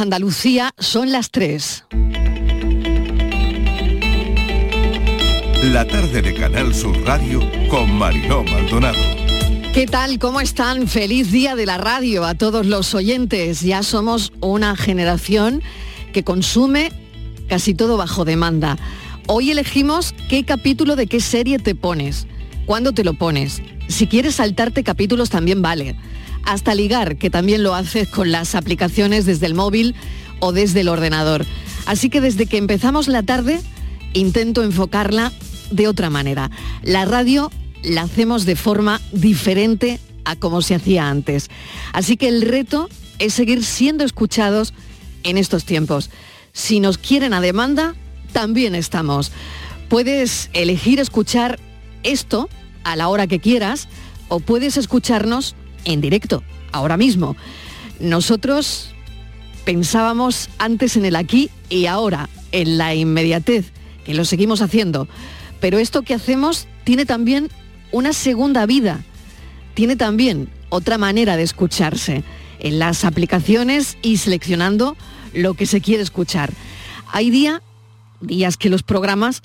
Andalucía son las 3. La tarde de Canal Sur Radio con Mariló Maldonado. ¿Qué tal? ¿Cómo están? Feliz día de la radio a todos los oyentes. Ya somos una generación que consume casi todo bajo demanda. Hoy elegimos qué capítulo de qué serie te pones, cuándo te lo pones. Si quieres saltarte capítulos también vale hasta ligar, que también lo haces con las aplicaciones desde el móvil o desde el ordenador. Así que desde que empezamos la tarde intento enfocarla de otra manera. La radio la hacemos de forma diferente a como se hacía antes. Así que el reto es seguir siendo escuchados en estos tiempos. Si nos quieren a demanda, también estamos. Puedes elegir escuchar esto a la hora que quieras o puedes escucharnos en directo, ahora mismo. Nosotros pensábamos antes en el aquí y ahora, en la inmediatez, que lo seguimos haciendo. Pero esto que hacemos tiene también una segunda vida, tiene también otra manera de escucharse en las aplicaciones y seleccionando lo que se quiere escuchar. Hay día, días que los programas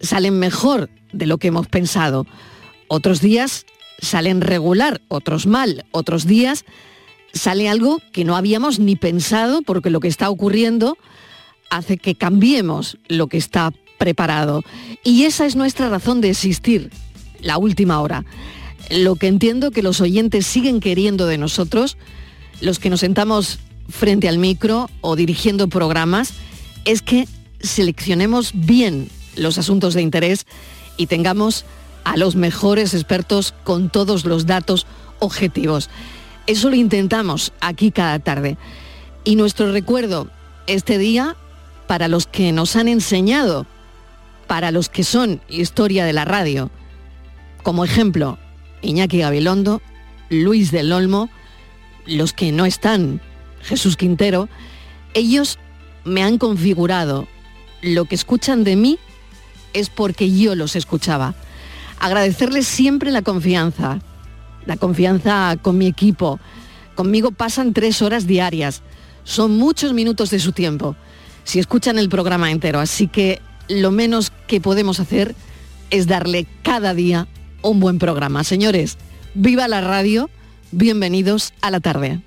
salen mejor de lo que hemos pensado. Otros días salen regular, otros mal, otros días sale algo que no habíamos ni pensado porque lo que está ocurriendo hace que cambiemos lo que está preparado. Y esa es nuestra razón de existir, la última hora. Lo que entiendo que los oyentes siguen queriendo de nosotros, los que nos sentamos frente al micro o dirigiendo programas, es que seleccionemos bien los asuntos de interés y tengamos a los mejores expertos con todos los datos objetivos. Eso lo intentamos aquí cada tarde. Y nuestro recuerdo este día para los que nos han enseñado, para los que son historia de la radio. Como ejemplo, Iñaki Gabilondo, Luis del Olmo, los que no están, Jesús Quintero, ellos me han configurado. Lo que escuchan de mí es porque yo los escuchaba agradecerles siempre la confianza, la confianza con mi equipo. Conmigo pasan tres horas diarias. Son muchos minutos de su tiempo, si escuchan el programa entero. Así que lo menos que podemos hacer es darle cada día un buen programa. Señores, viva la radio, bienvenidos a la tarde.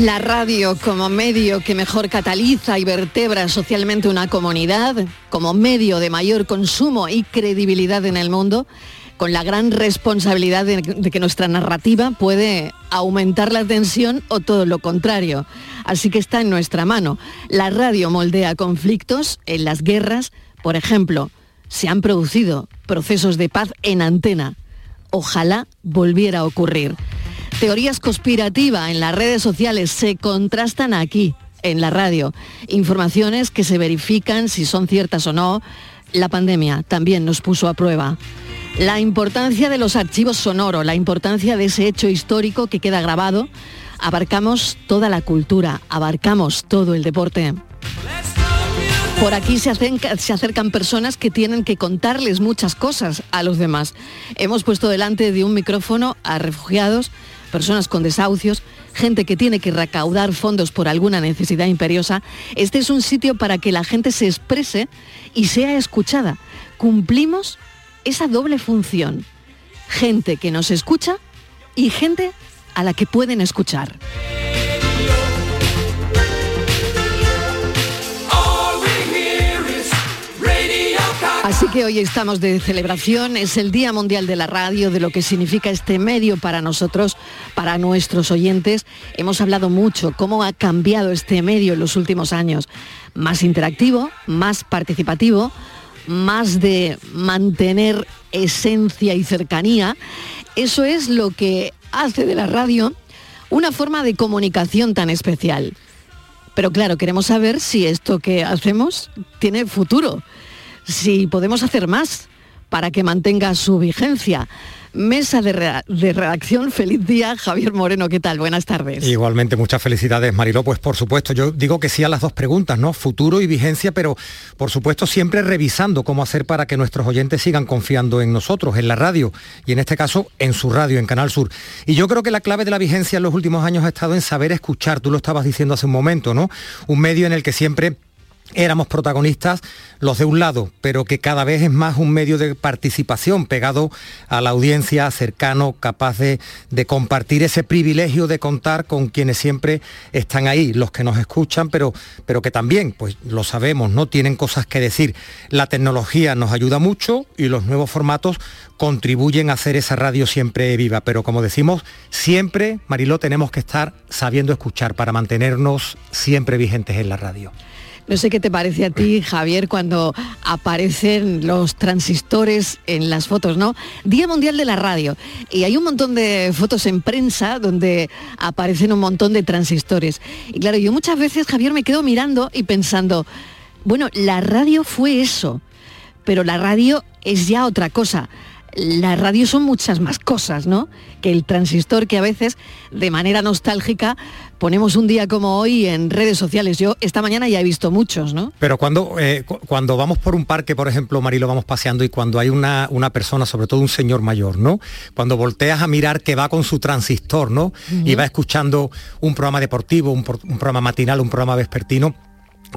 La radio como medio que mejor cataliza y vertebra socialmente una comunidad, como medio de mayor consumo y credibilidad en el mundo, con la gran responsabilidad de, que nuestra narrativa puede aumentar la tensión o todo lo contrario. Así que está en nuestra mano. La radio moldea conflictos en las guerras, por ejemplo, se han producido procesos de paz en antena. Ojalá volviera a ocurrir. Teorías conspirativas en las redes sociales se contrastan aquí, en la radio. Informaciones que se verifican si son ciertas o no. La pandemia también nos puso a prueba. La importancia de los archivos sonoros, la importancia de ese hecho histórico que queda grabado. Abarcamos toda la cultura, abarcamos todo el deporte. Por aquí se se acercan, personas que tienen que contarles muchas cosas a los demás. Hemos puesto delante de un micrófono a refugiados personas con desahucios, gente que tiene que recaudar fondos por alguna necesidad imperiosa, este es un sitio para que la gente se exprese y sea escuchada. Cumplimos esa doble función. Gente que nos escucha y gente a la que pueden escuchar. Así que hoy estamos de celebración, es el Día Mundial de la Radio, de lo que significa este medio para nosotros, para nuestros oyentes. Hemos hablado mucho cómo ha cambiado este medio en los últimos años. Más interactivo, más participativo, más de mantener esencia y cercanía. Eso es lo que hace de la radio una forma de comunicación tan especial. Pero claro, queremos saber si esto que hacemos tiene futuro si podemos hacer más para que mantenga su vigencia. Mesa de, redacción, feliz día, Javier Moreno, ¿qué tal? Buenas tardes. Igualmente, muchas felicidades, Mariló. Pues por supuesto, yo digo que sí a las dos preguntas, ¿no? Futuro y vigencia, pero por supuesto siempre revisando cómo hacer para que nuestros oyentes sigan confiando en nosotros, en la radio, y en este caso en su radio, en Canal Sur. Y yo creo que la clave de la vigencia en los últimos años ha estado en saber escuchar, tú lo estabas diciendo hace un momento, ¿no? Un medio en el que siempre éramos protagonistas los de un lado, pero que cada vez es más un medio de participación pegado a la audiencia, cercano, capaz de, compartir ese privilegio de contar con quienes siempre están ahí, los que nos escuchan, pero, pero que también, pues lo sabemos, no tienen cosas que decir. La tecnología nos ayuda mucho y los nuevos formatos contribuyen a hacer esa radio siempre viva, pero como decimos, siempre, Mariló, tenemos que estar sabiendo escuchar para mantenernos siempre vigentes en la radio. No sé qué te parece a ti, Javier, cuando aparecen los transistores en las fotos, ¿no? Día Mundial de la Radio. Y hay un montón de fotos en prensa donde aparecen un montón de transistores. Y claro, yo muchas veces, Javier, me quedo mirando y pensando, bueno, la radio fue eso, pero la radio es ya otra cosa la radio son muchas más cosas, ¿no? Que el transistor que a veces, de manera nostálgica, ponemos un día como hoy en redes sociales. Yo esta mañana ya he visto muchos, ¿no? Pero cuando, eh, cuando vamos por un parque, por ejemplo, Marilo, vamos paseando y cuando hay una, una, persona, sobre todo un señor mayor, ¿no? Cuando volteas a mirar que va con su transistor, ¿no? Y va escuchando un programa deportivo, un programa matinal, un programa vespertino,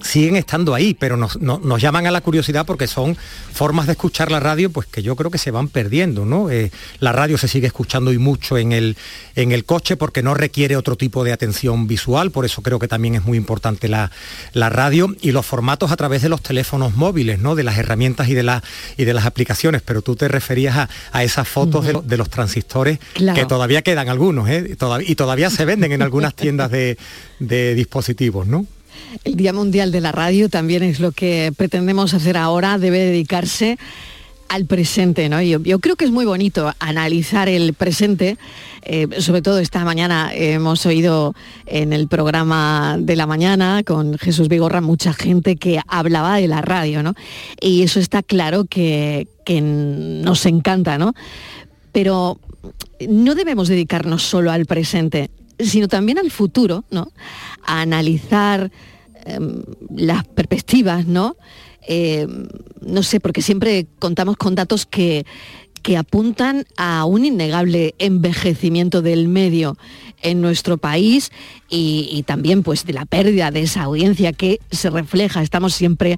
siguen estando ahí, pero nos, llaman a la curiosidad porque son formas de escuchar la radio pues que yo creo que se van perdiendo, ¿no? Eh, la radio se sigue escuchando y mucho en el, en el coche porque no requiere otro tipo de atención visual, por eso creo que también es muy importante la, radio y los formatos a través de los teléfonos móviles, ¿no? De las herramientas y de, la, y de las aplicaciones, pero tú te referías a, esas fotos de, los transistores que todavía quedan algunos, ¿eh? y todavía se venden en algunas tiendas de, de dispositivos, ¿no? El Día Mundial de la Radio también es lo que pretendemos hacer ahora, debe dedicarse al presente, ¿no? Yo, creo que es muy bonito analizar el presente, eh, sobre todo esta mañana hemos oído en el programa de la mañana con Jesús Vigorra mucha gente que hablaba de la radio, ¿no? Y eso está claro que, que nos encanta, ¿no? Pero no debemos dedicarnos solo al presente, sino también al futuro, ¿no? A analizar Em, las perspectivas, ¿no? Em, no sé, porque siempre contamos con datos que, que apuntan a un innegable envejecimiento del medio en nuestro país y, también pues de la pérdida de esa audiencia que se refleja. Estamos siempre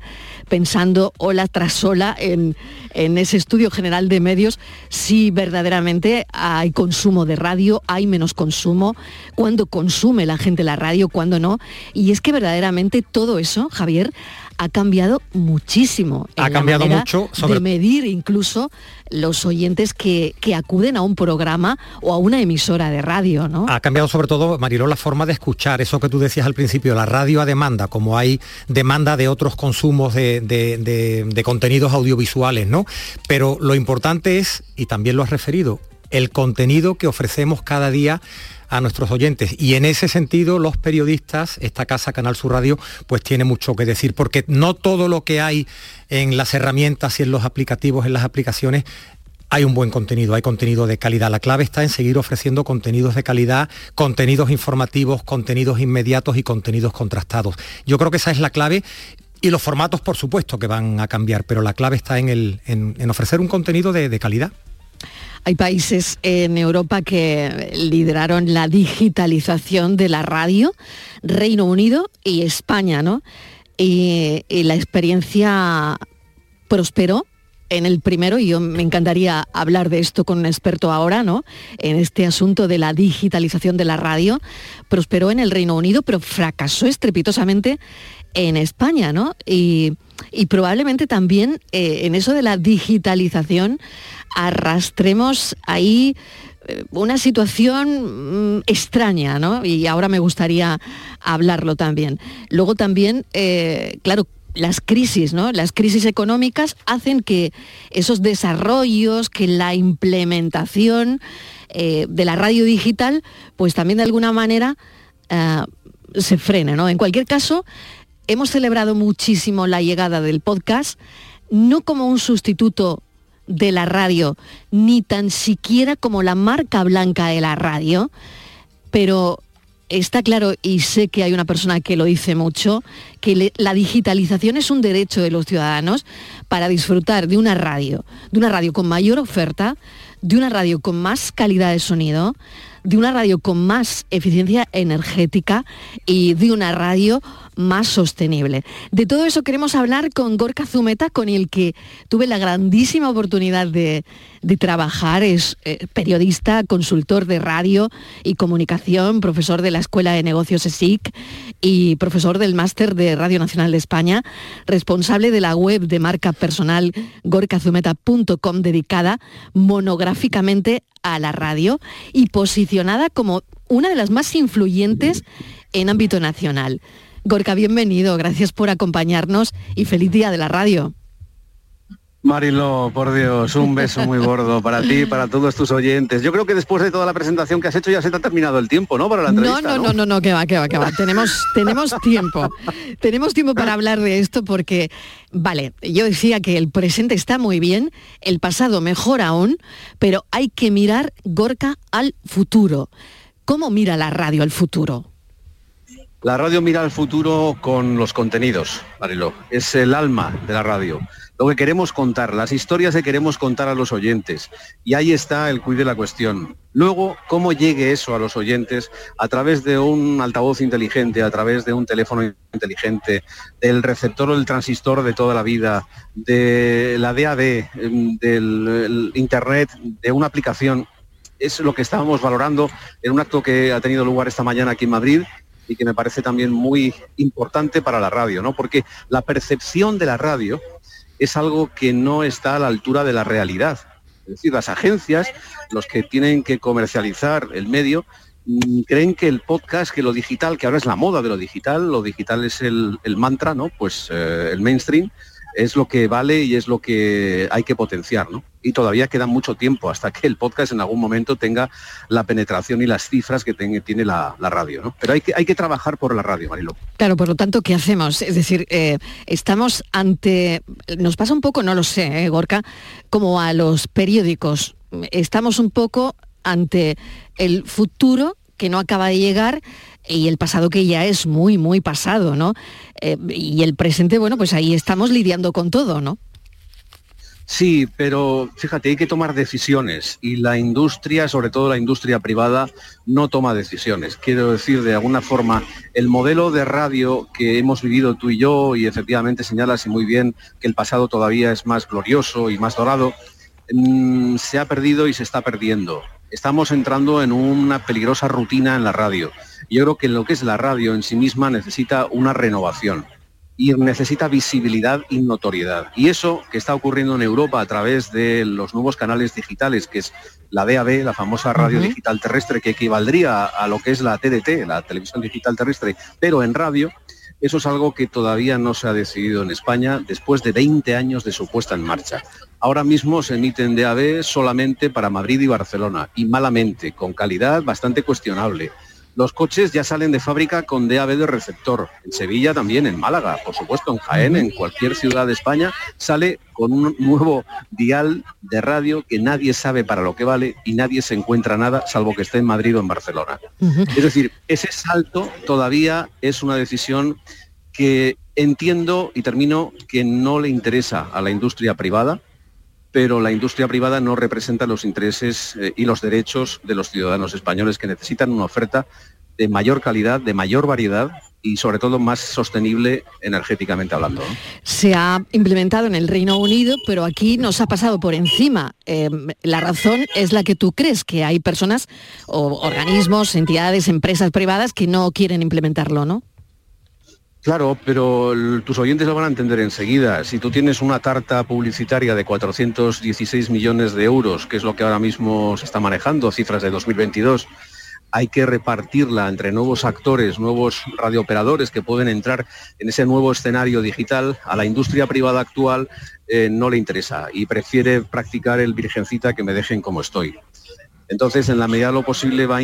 pensando ola tras ola en, en ese estudio general de medios si verdaderamente hay consumo de radio, hay menos consumo, cuándo consume la gente la radio, cuándo no. Y es que verdaderamente todo eso, Javier, ha cambiado muchísimo. Ha cambiado mucho sobre... de medir incluso los oyentes que, que, acuden a un programa o a una emisora de radio, ¿no? Ha cambiado sobre todo, Mariló, la forma de escuchar, eso que tú decías al principio, la radio a demanda, como hay demanda de otros consumos de, de contenidos audiovisuales, ¿no? Pero lo importante es, y también lo has referido, el contenido que ofrecemos cada día a nuestros oyentes. Y en ese sentido, los periodistas, esta casa Canal Sur Radio, pues tiene mucho que decir, porque no todo lo que hay en las herramientas y en los aplicativos, en las aplicaciones, hay un buen contenido, hay contenido de calidad. La clave está en seguir ofreciendo contenidos de calidad, contenidos informativos, contenidos inmediatos y contenidos contrastados. Yo creo que esa es la clave y los formatos, por supuesto, que van a cambiar, pero la clave está en, el, en, ofrecer un contenido de calidad. Hay países en Europa que lideraron la digitalización de la radio, Reino Unido y España, ¿no? Y, la experiencia prosperó en el primero, y yo me encantaría hablar de esto con un experto ahora, ¿no? En este asunto de la digitalización de la radio, prosperó en el Reino Unido, pero fracasó estrepitosamente en España, ¿no? Y, probablemente también eh, en eso de la digitalización arrastremos ahí eh, una situación mm, extraña, ¿no? Y ahora me gustaría hablarlo también. Luego también, eh, claro, las crisis, ¿no? Las crisis económicas hacen que esos desarrollos, que la implementación de la radio digital, pues también de alguna manera se frene, ¿no? En cualquier caso, hemos celebrado muchísimo la llegada del podcast, no como un sustituto de la radio, ni tan siquiera como la marca blanca de la radio, pero está claro, y sé que hay una persona que lo dice mucho, que la digitalización es un derecho de los ciudadanos para disfrutar de una radio, de una radio con mayor oferta, de una radio con más calidad de sonido, de una radio con más eficiencia energética y de una radio más sostenible. De todo eso queremos hablar con Gorka Zumeta, con el que tuve la grandísima oportunidad de, trabajar. Es eh, periodista, consultor de radio y comunicación, profesor de la Escuela de Negocios ESIC y profesor del Máster de Radio Nacional de España, responsable de la web de marca personal gorkazumeta.com dedicada monográficamente a la radio y posicionada como una de las más influyentes en ámbito nacional. Gorka, bienvenido, gracias por acompañarnos y feliz día de la radio. Marilo, por Dios, un beso muy gordo para ti y para todos tus oyentes. Yo creo que después de toda la presentación que has hecho ya se te ha terminado el tiempo, ¿no? Para la entrevista. No, no, no, no, no, que va, que va, que va. Tenemos, tenemos tiempo. tenemos tiempo para hablar de esto porque, vale, yo decía que el presente está muy bien, el pasado mejor aún, pero hay que mirar, Gorka, al futuro. ¿Cómo mira la radio al futuro? La radio mira al futuro con los contenidos, Marilo. Es el alma de la radio. Lo que queremos contar, las historias que queremos contar a los oyentes. Y ahí está el cuide de la cuestión. Luego, cómo llegue eso a los oyentes a través de un altavoz inteligente, a través de un teléfono inteligente, del receptor o del transistor de toda la vida, de la DAD, del Internet, de una aplicación, es lo que estábamos valorando en un acto que ha tenido lugar esta mañana aquí en Madrid y que me parece también muy importante para la radio, ¿no? Porque la percepción de la radio es algo que no está a la altura de la realidad. Es decir, las agencias, los que tienen que comercializar el medio, mm, creen que el podcast, que lo digital, que ahora es la moda de lo digital, lo digital es el, mantra, ¿no? Pues eh, el mainstream, es lo que vale y es lo que hay que potenciar, ¿no? Y todavía queda mucho tiempo hasta que el podcast en algún momento tenga la penetración y las cifras que tiene la, radio, ¿no? Pero hay que, hay que trabajar por la radio, Marilo. Claro, por lo tanto, ¿qué hacemos? Es decir, eh, estamos ante, nos pasa un poco, no lo sé, ¿eh, Gorka, como a los periódicos. Estamos un poco ante el futuro que no acaba de llegar y el pasado que ya es muy, muy pasado, ¿no? Eh, y el presente, bueno, pues ahí estamos lidiando con todo, ¿no? Sí, pero fíjate, hay que tomar decisiones y la industria, sobre todo la industria privada, no toma decisiones. Quiero decir, de alguna forma, el modelo de radio que hemos vivido tú y yo, y efectivamente señalas y muy bien que el pasado todavía es más glorioso y más dorado, mm, se ha perdido y se está perdiendo. Estamos entrando en una peligrosa rutina en la radio yo creo que lo que es la radio en sí misma necesita una renovación y necesita visibilidad y notoriedad. Y eso que está ocurriendo en Europa a través de los nuevos canales digitales, que es la DAB, la famosa radio digital terrestre, que equivaldría a lo que es la TDT, la televisión digital terrestre, pero en radio, eso es algo que todavía no se ha decidido en España después de 20 años de su puesta en marcha. Ahora mismo se emiten DAB solamente para Madrid y Barcelona, y malamente, con calidad bastante cuestionable los coches ya salen de fábrica con DAB de receptor. En Sevilla también, en Málaga, por supuesto, en Jaén, en cualquier ciudad de España, sale con un nuevo dial de radio que nadie sabe para lo que vale y nadie se encuentra nada, salvo que esté en Madrid o en Barcelona. Es decir, ese salto todavía es una decisión que entiendo y termino que no le interesa a la industria privada, pero la industria privada no representa los intereses eh, y los derechos de los ciudadanos españoles que necesitan una oferta de mayor calidad, de mayor variedad y sobre todo más sostenible energéticamente hablando. Se ha implementado en el Reino Unido, pero aquí nos ha pasado por encima. Em, la razón es la que tú crees, que hay personas o organismos, entidades, empresas privadas que no quieren implementarlo, ¿no? Claro, pero tus oyentes lo van a entender enseguida. Si tú tienes una tarta publicitaria de 416 millones de euros, que es lo que ahora mismo se está manejando, cifras de 2022, hay que repartirla entre nuevos actores, nuevos radiooperadores que pueden entrar en ese nuevo escenario digital, a la industria privada actual eh, no le interesa y prefiere practicar el virgencita que me dejen como estoy. Entonces, en la medida de lo posible, va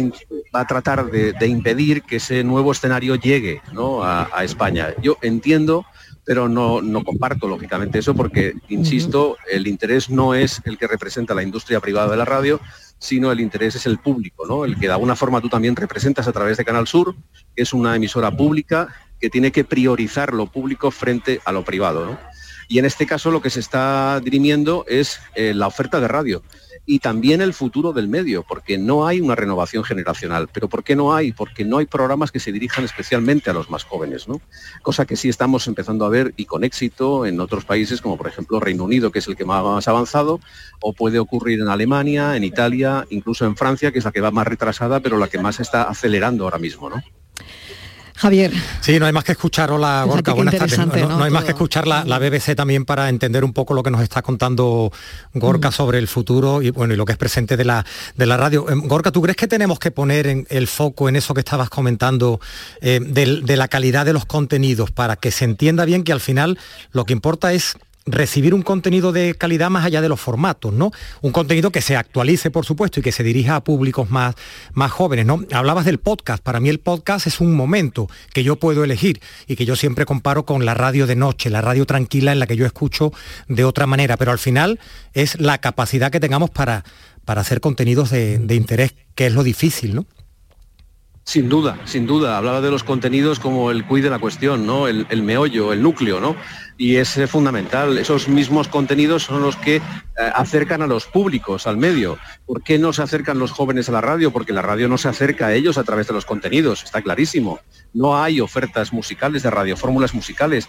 a, tratar de, impedir que ese nuevo escenario llegue a, España. Yo entiendo, pero no, comparto lógicamente eso porque, insisto, el interés no es el que representa la industria privada de la radio, sino el interés es el público, ¿no? el que de alguna forma tú también representas a través de Canal Sur, que es una emisora pública que tiene que priorizar lo público frente a lo privado. Y en este caso lo que se está dirimiendo es eh, la oferta de radio y también el futuro del medio, porque no hay una renovación generacional. ¿Pero por qué no hay? Porque no hay programas que se dirijan especialmente a los más jóvenes, ¿no? Cosa que sí estamos empezando a ver y con éxito en otros países, como por ejemplo Reino Unido, que es el que más avanzado, o puede ocurrir en Alemania, en Italia, incluso en Francia, que es la que va más retrasada, pero la que más está acelerando ahora mismo, ¿no? Javier. Sí, no hay más que escuchar, hola Gorka, buenas tardes. No, hay más que escuchar la, BBC también para entender un poco lo que nos está contando Gorka mm. sobre el futuro y bueno y lo que es presente de la, de la radio. Em, Gorka, ¿tú crees que tenemos que poner en el foco en eso que estabas comentando eh, de la calidad de los contenidos para que se entienda bien que al final lo que importa es recibir un contenido de calidad más allá de los formatos, ¿no? Un contenido que se actualice, por supuesto, y que se dirija a públicos más, más jóvenes, ¿no? Hablabas del podcast. Para mí el podcast es un momento que yo puedo elegir y que yo siempre comparo con la radio de noche, la radio tranquila en la que yo escucho de otra manera, pero al final es la capacidad que tengamos para, para hacer contenidos de, de interés, que es lo difícil, ¿no? Sin duda, sin duda. Hablaba de los contenidos como el cuide de la cuestión, ¿no? El, el, meollo, el núcleo, ¿no? y es eh, fundamental. Esos mismos contenidos son los que eh, acercan a los públicos, al medio. ¿Por qué no se acercan los jóvenes a la radio? Porque la radio no se acerca a ellos a través de los contenidos, está clarísimo. No hay ofertas musicales de radio, fórmulas musicales.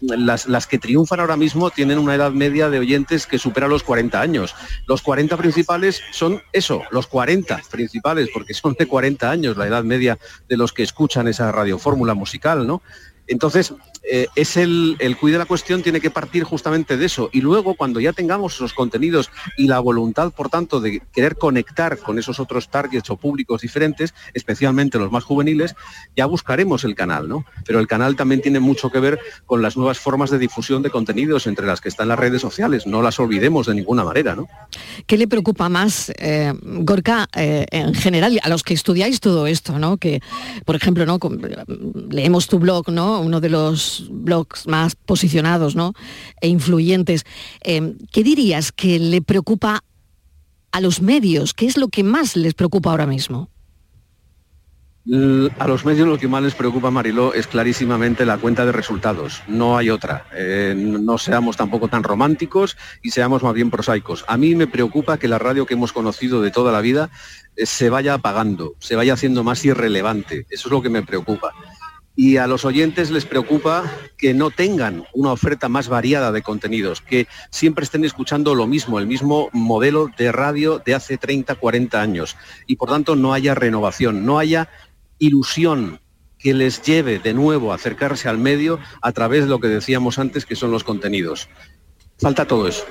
las, que triunfan ahora mismo tienen una edad media de oyentes que supera los 40 años. Los 40 principales son eso, los 40 principales, porque son de 40 años la edad media de los que escuchan esa radiofórmula musical, ¿no? Entonces, eh, es el, el cuide de la cuestión tiene que partir justamente de eso. Y luego, cuando ya tengamos esos contenidos y la voluntad, por tanto, de querer conectar con esos otros targets o públicos diferentes, especialmente los más juveniles, ya buscaremos el canal, ¿no? Pero el canal también tiene mucho que ver con las nuevas formas de difusión de contenidos, entre las que están las redes sociales. No las olvidemos de ninguna manera, ¿no? ¿Qué le preocupa más, eh, Gorka, eh, en general, a los que estudiáis todo esto, ¿no? Que, por ejemplo, ¿no? leemos tu blog, ¿no? Uno de los blogs más posicionados ¿no? e influyentes. Eh, ¿Qué dirías que le preocupa a los medios? ¿Qué es lo que más les preocupa ahora mismo? A los medios lo que más les preocupa, Mariló, es clarísimamente la cuenta de resultados. No hay otra. Eh, no seamos tampoco tan románticos y seamos más bien prosaicos. A mí me preocupa que la radio que hemos conocido de toda la vida eh, se vaya apagando, se vaya haciendo más irrelevante. Eso es lo que me preocupa y a los oyentes les preocupa que no tengan una oferta más variada de contenidos, que siempre estén escuchando lo mismo, el mismo modelo de radio de hace 30, 40 años y por tanto no haya renovación, no haya ilusión que les lleve de nuevo a acercarse al medio a través de lo que decíamos antes que son los contenidos. Falta todo eso.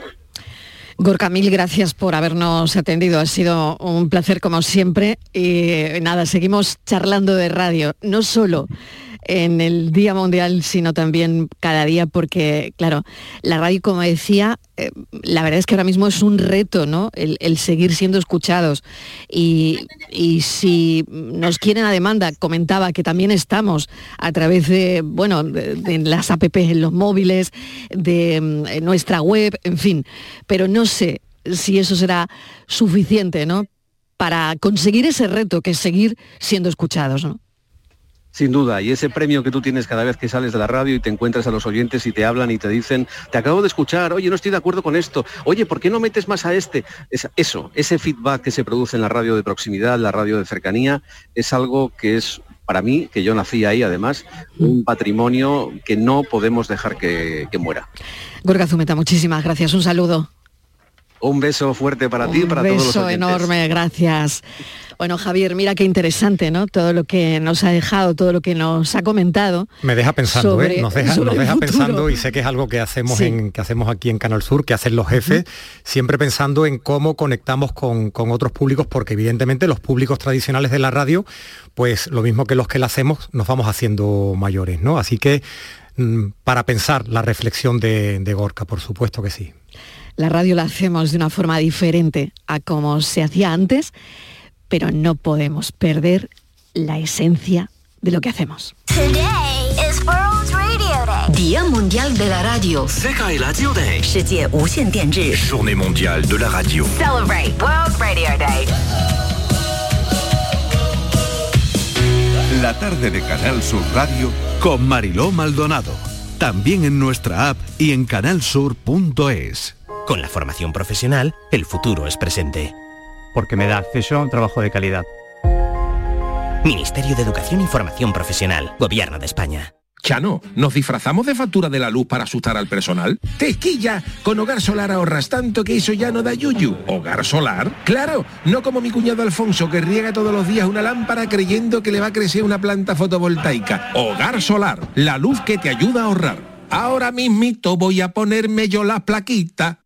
Gorka, mil gracias por habernos atendido. Ha sido un placer como siempre. Y nada, seguimos charlando de radio. No solo en el Día Mundial, sino también cada día, porque, claro, la radio, como decía, eh, la verdad es que ahora mismo es un reto, ¿no? El, seguir siendo escuchados. Y, si nos quieren a demanda, comentaba que también estamos a través de, bueno, de, las app en los móviles, de mm, nuestra web, en fin. Pero no sé si eso será suficiente, ¿no? Para conseguir ese reto que es seguir siendo escuchados. Sin duda, y ese premio que tú tienes cada vez que sales de la radio y te encuentras a los oyentes y te hablan y te dicen, te acabo de escuchar, oye, no estoy de acuerdo con esto, oye, ¿por qué no metes más a este? eso, ese feedback que se produce en la radio de proximidad, la radio de cercanía, es algo que es para mí, que yo nací ahí además, un patrimonio que no podemos dejar que, muera. Gorga Zumeta, muchísimas gracias, un saludo. Un beso fuerte para ti y para todos los Un beso enorme, gracias. Bueno, Javier, mira qué interesante, ¿no? Todo lo que nos ha dejado, todo lo que nos ha comentado. Me deja pensando, ¿eh? Nos deja, nos deja pensando y sé que es algo que hacemos, en, que hacemos aquí en Canal Sur, que hacen los jefes, siempre pensando en cómo conectamos con, con, otros públicos, porque evidentemente los públicos tradicionales de la radio, pues lo mismo que los que la hacemos, nos vamos haciendo mayores, ¿no? Así que mm, para pensar la reflexión de, de Gorka, por supuesto que sí. La radio la hacemos de una forma diferente a como se hacía antes pero no podemos perder la esencia de lo que hacemos. Día Mundial de la Radio. Journée mondiale de la radio. Celebrate World Radio Day. La tarde de Canal Sur Radio con Mariló Maldonado. También en nuestra app y en canalsur.es. Con la formación profesional, el futuro es presente porque me da acceso a un trabajo de calidad. Ministerio de Educación y Formación Profesional, Gobierno de España. Chano, ¿nos disfrazamos de factura de la luz para asustar al personal? ¡Tequilla! Con Hogar Solar ahorras tanto que eso ya no da yuyu. ¿Hogar Solar? ¡Claro! No como mi cuñado Alfonso que riega todos los días una lámpara creyendo que le va a crecer una planta fotovoltaica. Hogar Solar, la luz que te ayuda a ahorrar. Ahora mismito voy a ponerme yo la plaquita.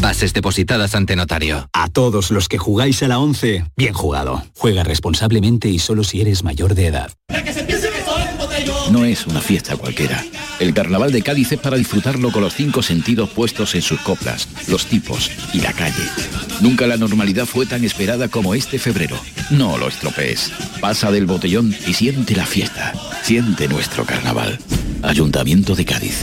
Bases depositadas ante notario. A todos los que jugáis a la 11, bien jugado. Juega responsablemente y solo si eres mayor de edad. No es una fiesta cualquiera. El carnaval de Cádiz es para disfrutarlo con los cinco sentidos puestos en sus coplas, los tipos y la calle. Nunca la normalidad fue tan esperada como este febrero. No lo estropees. Pasa del botellón y siente la fiesta. Siente nuestro carnaval. Ayuntamiento de Cádiz.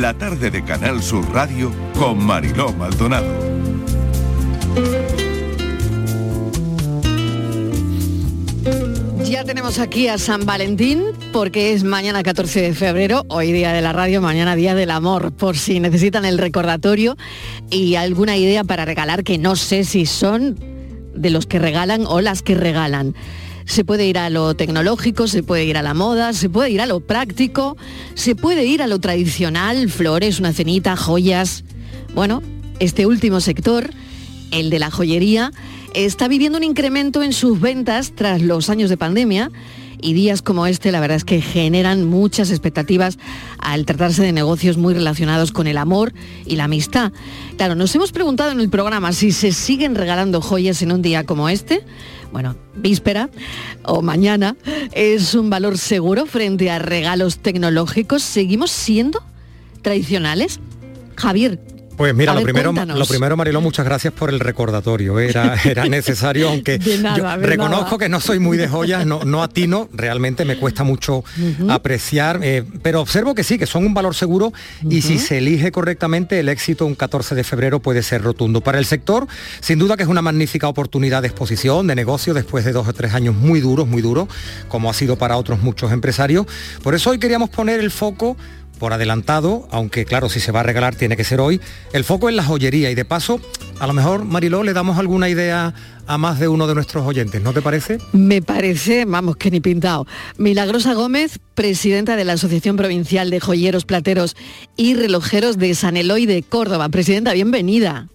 La tarde de Canal Sur Radio con Mariló Maldonado. Ya tenemos aquí a San Valentín porque es mañana 14 de febrero, hoy día de la radio, mañana día del amor, por si necesitan el recordatorio y alguna idea para regalar que no sé si son de los que regalan o las que regalan se puede ir a lo tecnológico, se puede ir a la moda, se puede ir a lo práctico, se puede ir a lo tradicional, flores, una cenita, joyas. Bueno, este último sector, el de la joyería, está viviendo un incremento en sus ventas tras los años de pandemia y días como este la verdad es que generan muchas expectativas al tratarse de negocios muy relacionados con el amor y la amistad. Claro, nos hemos preguntado en el programa si se siguen regalando joyas en un día como este bueno, víspera o mañana, es un valor seguro frente a regalos tecnológicos. ¿Seguimos siendo tradicionales? Javier, pues mira, lo, primero, lo primero, Mariló, muchas gracias por el recordatorio. Era, era necesario, aunque yo reconozco que no soy muy de joyas, no, no atino, realmente me cuesta mucho apreciar, eh, pero observo que sí, que son un valor seguro y si se elige correctamente, el éxito un 14 de febrero puede ser rotundo. Para el sector, sin duda que es una magnífica oportunidad de exposición, de negocio, después de dos o tres años muy duros, muy duros, como ha sido para otros muchos empresarios. Por eso hoy queríamos poner el foco por adelantado, aunque claro, si se va a regalar tiene que ser hoy. El foco es la joyería y de paso, a lo mejor, Mariló, le damos alguna idea a más de uno de nuestros oyentes, ¿no te parece? Me parece, vamos, que ni pintado. Milagrosa Gómez, presidenta de la Asociación Provincial de Joyeros, Plateros y Relojeros de San Eloy de Córdoba. Presidenta, bienvenida.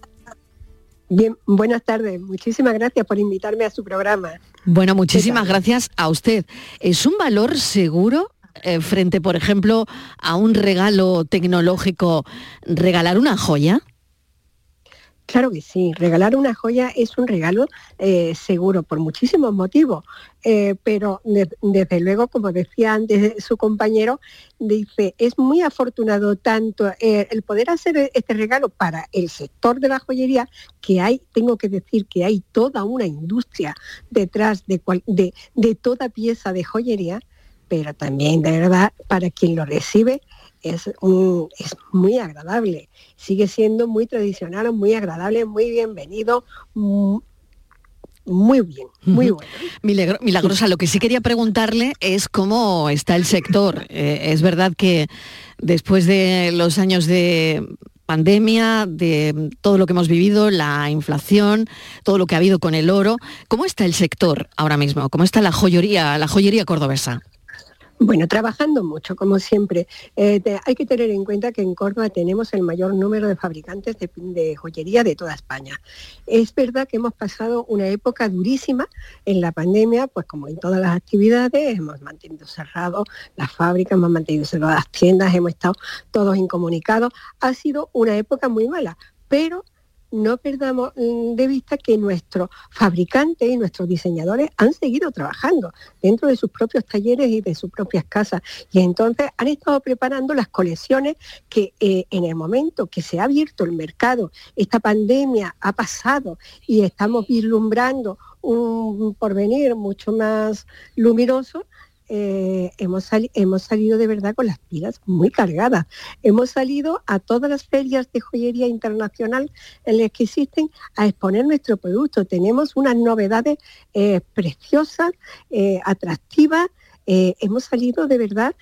Bien, buenas tardes. Muchísimas gracias por invitarme a su programa. Bueno, muchísimas gracias a usted. ¿Es un valor seguro eh, frente, por ejemplo, a un regalo tecnológico, regalar una joya? Claro que sí, regalar una joya es un regalo eh, seguro por muchísimos motivos, eh, pero desde luego, como decía antes su compañero, dice, es muy afortunado tanto el poder hacer este regalo para el sector de la joyería, que hay, tengo que decir que hay toda una industria detrás de, de toda pieza de joyería, pero también de verdad para quien lo recibe es, es muy agradable. Sigue siendo muy tradicional, muy agradable, muy bienvenido, muy, bien, muy bueno. milagrosa, lo que sí quería preguntarle es cómo está el sector. Eh, es verdad que después de los años de pandemia, de todo lo que hemos vivido, la inflación, todo lo que ha habido con el oro, ¿cómo está el sector ahora mismo? ¿Cómo está la joyería, la joyería cordobesa? Bueno, trabajando mucho, como siempre. Eh, hay que tener en cuenta que en Córdoba tenemos el mayor número de fabricantes de, joyería de toda España. Es verdad que hemos pasado una época durísima en la pandemia, pues como en todas las actividades, hemos mantenido cerrado las fábricas, hemos mantenido cerradas las tiendas, hemos estado todos incomunicados. Ha sido una época muy mala, pero no perdamos mm, de vista que nuestros fabricantes y nuestros diseñadores han seguido trabajando dentro de sus propios talleres y de sus propias casas. Y entonces han estado preparando las colecciones que eh, en el momento que se ha abierto el mercado, esta pandemia ha pasado y estamos vislumbrando un porvenir mucho más luminoso, eh, hemos, hemos salido de verdad con las pilas muy cargadas. Hemos salido a todas las ferias de joyería internacional en las que existen a exponer nuestro producto. Tenemos unas novedades eh, preciosas, eh, atractivas. hemos salido de verdad,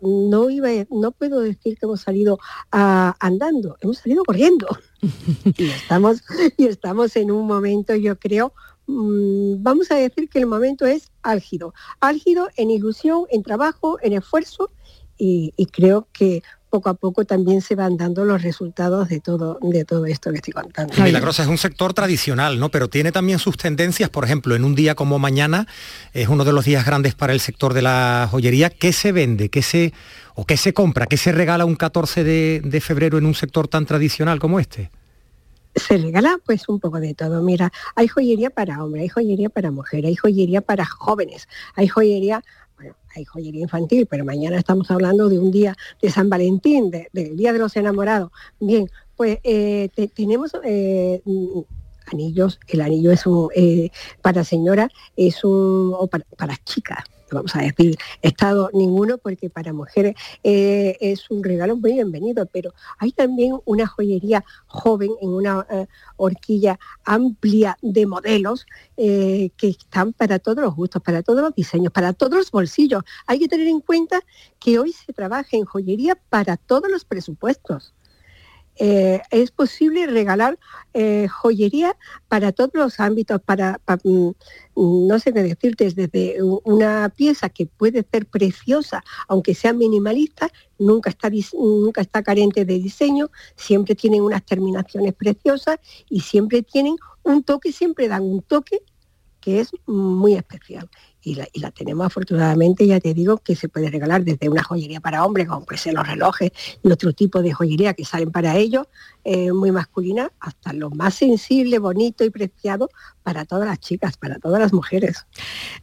no, iba, no puedo decir que hemos salido andando, hemos salido corriendo. y, estamos, y estamos en un momento, yo creo, vamos a decir que el momento es álgido, álgido en ilusión, en trabajo, en esfuerzo y, creo que poco a poco también se van dando los resultados de todo, de todo esto que estoy contando. Milagrosa es un sector tradicional, ¿no? Pero tiene también sus tendencias, por ejemplo, en un día como mañana, es uno de los días grandes para el sector de la joyería. ¿Qué se vende? ¿Qué se, o qué se compra? ¿Qué se regala un 14 de febrero en un sector tan tradicional como este? Se regala pues un poco de todo. Mira, hay joyería para hombres, hay joyería para mujeres, hay joyería para jóvenes, hay joyería, bueno, hay joyería infantil, pero mañana estamos hablando de un día de San Valentín, del Día de los Enamorados. Bien, pues eh, tenemos eh, anillos, el anillo es un, eh, para señora, es un, o para, para chicas, vamos a decir estado ninguno porque para mujeres eh, es un regalo muy bienvenido, pero hay también una joyería joven en una eh, horquilla amplia de modelos eh, que están para todos los gustos, para todos los diseños, para todos los bolsillos. Hay que tener en cuenta que hoy se trabaja en joyería para todos los presupuestos. Eh, es posible regalar eh, joyería para todos los ámbitos, para, mm, no sé qué decirte, desde una pieza que puede ser preciosa, aunque sea minimalista, nunca está, nunca está carente de diseño, siempre tienen unas terminaciones preciosas y siempre tienen un toque, siempre dan un toque que es muy especial y la, tenemos afortunadamente, ya te digo, que se puede regalar desde una joyería para hombres, como puede ser los relojes y otro tipo de joyería que salen para ellos, eh, muy masculina, hasta lo más sensible, bonito y preciado para todas las chicas, para todas las mujeres.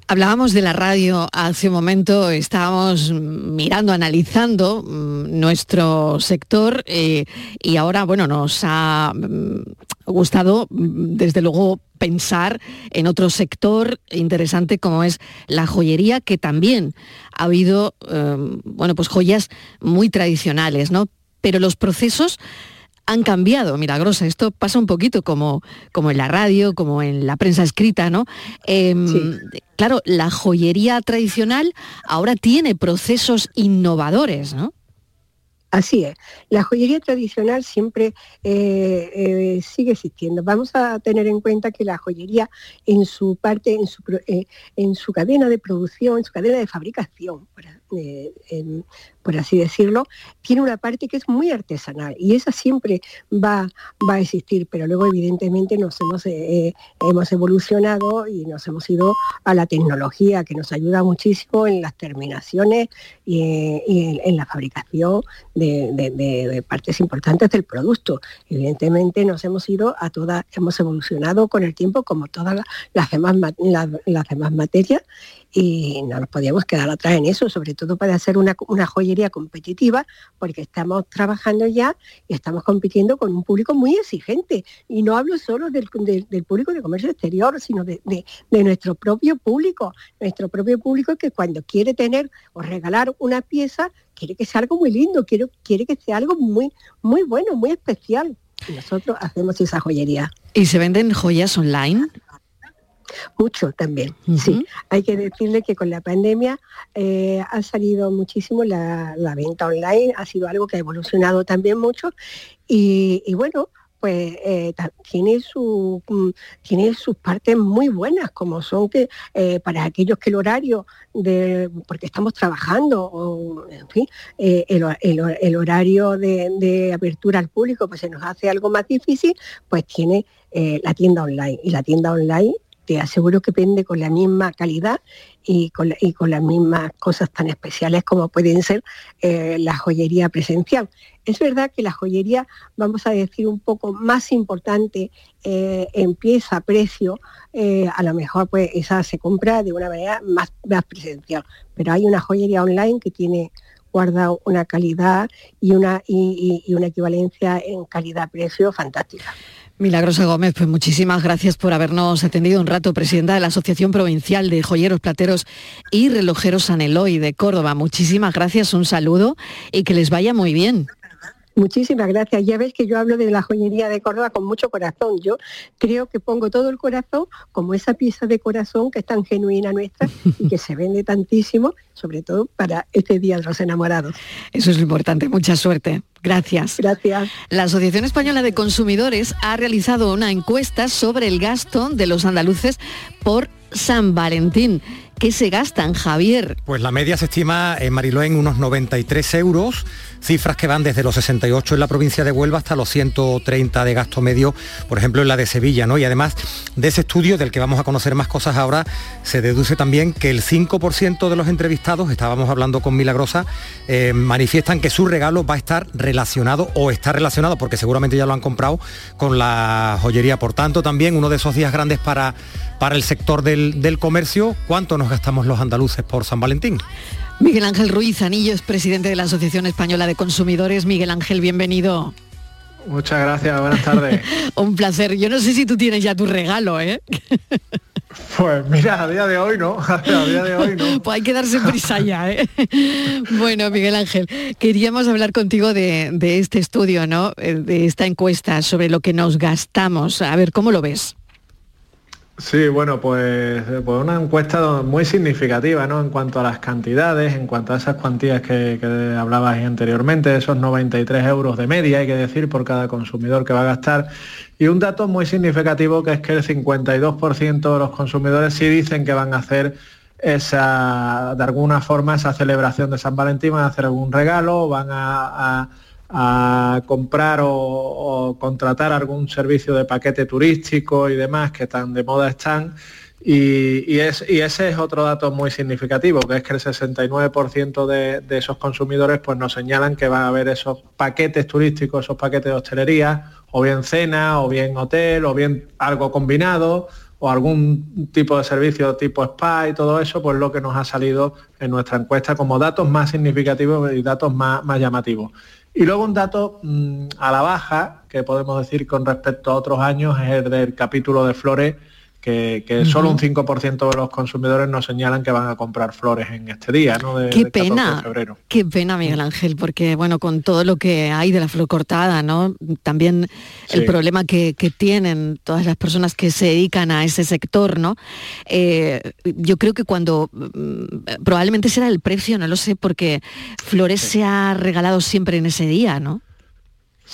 Hablábamos de la radio hace un momento, estábamos mirando, analizando mm, nuestro sector eh, y ahora, bueno, nos ha mm, gustado, mm, desde luego, pensar en otro sector interesante como es la joyería, que también ha habido, eh, bueno, pues joyas muy tradicionales, ¿no? Pero los procesos han cambiado, milagrosa. Esto pasa un poquito como, como en la radio, como en la prensa escrita, ¿no? Em, claro, la joyería tradicional ahora tiene procesos innovadores, ¿no? Así es. La joyería tradicional siempre eh, eh, sigue existiendo. Vamos a tener en cuenta que la joyería en su parte, en su, eh, en su cadena de producción, en su cadena de fabricación, por así decirlo, tiene una parte que es muy artesanal y esa siempre va, va a existir, pero luego evidentemente nos hemos, eh, hemos evolucionado y nos hemos ido a la tecnología que nos ayuda muchísimo en las terminaciones y, en, la fabricación de, partes importantes del producto. Evidentemente nos hemos ido a todas, hemos evolucionado con el tiempo como todas las demás, las demás materias y no nos podíamos quedar atrás en eso, sobre todo para hacer una, joyería competitiva, porque estamos trabajando ya y estamos compitiendo con un público muy exigente. Y no hablo solo del, público de comercio exterior, sino de, nuestro propio público, nuestro propio público que cuando quiere tener o regalar una pieza, quiere que sea algo muy lindo, quiere, quiere que sea algo muy, muy bueno, muy especial. Y nosotros hacemos esa joyería. ¿Y se venden joyas online? Mucho también, sí. Hay que decirle que con la pandemia eh, ha salido muchísimo la, venta online, ha sido algo que ha evolucionado también mucho y, bueno, pues eh, tiene, su, mm, tiene sus partes muy buenas, como son que eh, para aquellos que el horario de, porque estamos trabajando, o, en fin, el, horario de, de, apertura al público pues se nos hace algo más difícil, pues tiene la tienda online. Y la tienda online te aseguro que vende con la misma calidad y con, las mismas cosas tan especiales como pueden ser eh, la joyería presencial. Es verdad que la joyería, vamos a decir, un poco más importante eh, en pieza, precio, eh, a lo mejor pues esa se compra de una manera más, más presencial, pero hay una joyería online que tiene guarda una calidad y una, y una equivalencia en calidad-precio fantástica. Milagrosa Gómez, pues muchísimas gracias por habernos atendido un rato, presidenta de la Asociación Provincial de Joyeros, Plateros y Relojeros San Eloy de Córdoba. Muchísimas gracias, un saludo y que les vaya muy bien. Muchísimas gracias. Ya ves que yo hablo de la joyería de Córdoba con mucho corazón. Yo creo que pongo todo el corazón como esa pieza de corazón que es tan genuina nuestra y que se vende tantísimo, sobre todo para este Día de los Enamorados. Eso es lo importante. Mucha suerte. Gracias. Gracias. La Asociación Española de Consumidores ha realizado una encuesta sobre el gasto de los andaluces por San Valentín. ¿Qué se gastan, Javier? Pues la media se estima en Mariló en unos 93 euros cifras que van desde los 68 en la provincia de Huelva hasta los 130 de gasto medio, por ejemplo, en la de Sevilla, ¿no? Y además de ese estudio, del que vamos a conocer más cosas ahora, se deduce también que el 5% de los entrevistados, estábamos hablando con Milagrosa, eh, manifiestan que su regalo va a estar relacionado o está relacionado, porque seguramente ya lo han comprado, con la joyería. Por tanto, también uno de esos días grandes para, para el sector del, del comercio. ¿Cuánto nos gastamos los andaluces por San Valentín? Miguel Ángel Ruiz Anillo es presidente de la Asociación Española de Consumidores. Miguel Ángel, bienvenido. Muchas gracias, buenas tardes. Un placer. Yo no sé si tú tienes ya tu regalo, ¿eh? Pues mira, a día de hoy no, a día de hoy no. Pues hay que darse prisa ya, ¿eh? Bueno, Miguel Ángel, queríamos hablar contigo de, de este estudio, ¿no? Eh, de esta encuesta sobre lo que nos gastamos. A ver, ¿cómo lo ves? Sí, bueno, pues, pues, una encuesta muy significativa ¿no? en cuanto a las cantidades, en cuanto a esas cuantías que, que hablabas anteriormente, esos 93 euros de media, hay que decir, por cada consumidor que va a gastar. Y un dato muy significativo que es que el 52% de los consumidores sí dicen que van a hacer esa, de alguna forma, esa celebración de San Valentín, van a hacer algún regalo, van a comprar o, contratar algún servicio de paquete turístico y demás que tan de moda están. Y, ese es otro dato muy significativo, que es que el 69% de, esos consumidores pues, nos señalan que van a haber esos paquetes turísticos, esos paquetes de hostelería, o bien cena, o bien hotel, o bien algo combinado, o algún tipo de servicio tipo spa y todo eso, pues lo que nos ha salido en nuestra encuesta como datos más significativos y datos más llamativos. Y luego un dato mm, a la baja, que podemos decir con respecto a otros años, es el del capítulo de flores, que, que solo un 5% de los consumidores nos señalan que van a comprar flores en este día, ¿no? De, Qué de 14 de pena, febrero. qué pena, Miguel Ángel, porque bueno, con todo lo que hay de la flor cortada, ¿no? También el Sí. problema que, que tienen todas las personas que se dedican a ese sector, ¿no? Eh, yo creo que cuando mm, probablemente será el precio, no lo sé, porque Flores se ha regalado siempre en ese día, ¿no?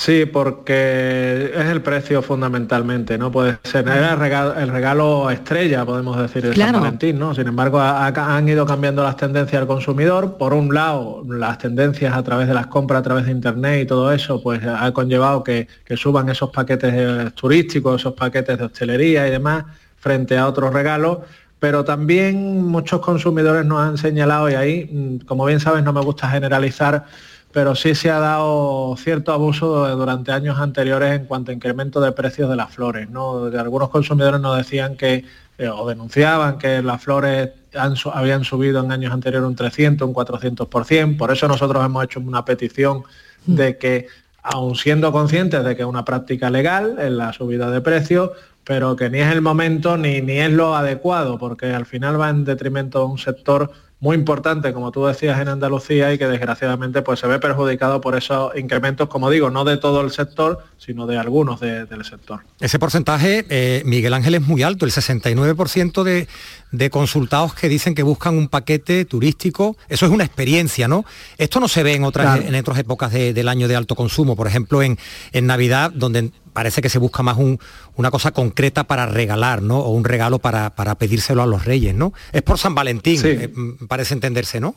Sí, porque es el precio fundamentalmente, ¿no? Puede ser era el regalo, el regalo estrella, podemos decir, de Claro. San Valentín, ¿no? Sin embargo, ha- ha- han ido cambiando las tendencias al consumidor. Por un lado, las tendencias a través de las compras, a través de internet y todo eso, pues ha conllevado que, que suban esos paquetes turísticos, esos paquetes de hostelería y demás, frente a otros regalos. Pero también muchos consumidores nos han señalado, y ahí, mm, como bien sabes, no me gusta generalizar, pero sí se ha dado cierto abuso durante años anteriores en cuanto a incremento de precios de las flores. ¿no? De algunos consumidores nos decían que, eh, o denunciaban que las flores han habían subido en años anteriores un 300, un 400%. Por eso nosotros hemos hecho una petición de que, aun siendo conscientes de que es una práctica legal en la subida de precios, pero que ni es el momento ni, ni es lo adecuado, porque al final va en detrimento de un sector muy importante, como tú decías, en Andalucía y que desgraciadamente pues se ve perjudicado por esos incrementos, como digo, no de todo el sector, sino de algunos de- del sector. Ese porcentaje, eh, Miguel Ángel, es muy alto, el 69% de, de consultados que dicen que buscan un paquete turístico, eso es una experiencia, ¿no? Esto no se ve en otras, Claro. en otras épocas de- del año de alto consumo, por ejemplo, en, en Navidad, donde parece que se busca más un- una cosa concreta para regalar, ¿no? O un regalo para, para pedírselo a los reyes, ¿no? Es por San Valentín, Sí. eh, mm, parece entenderse, ¿no?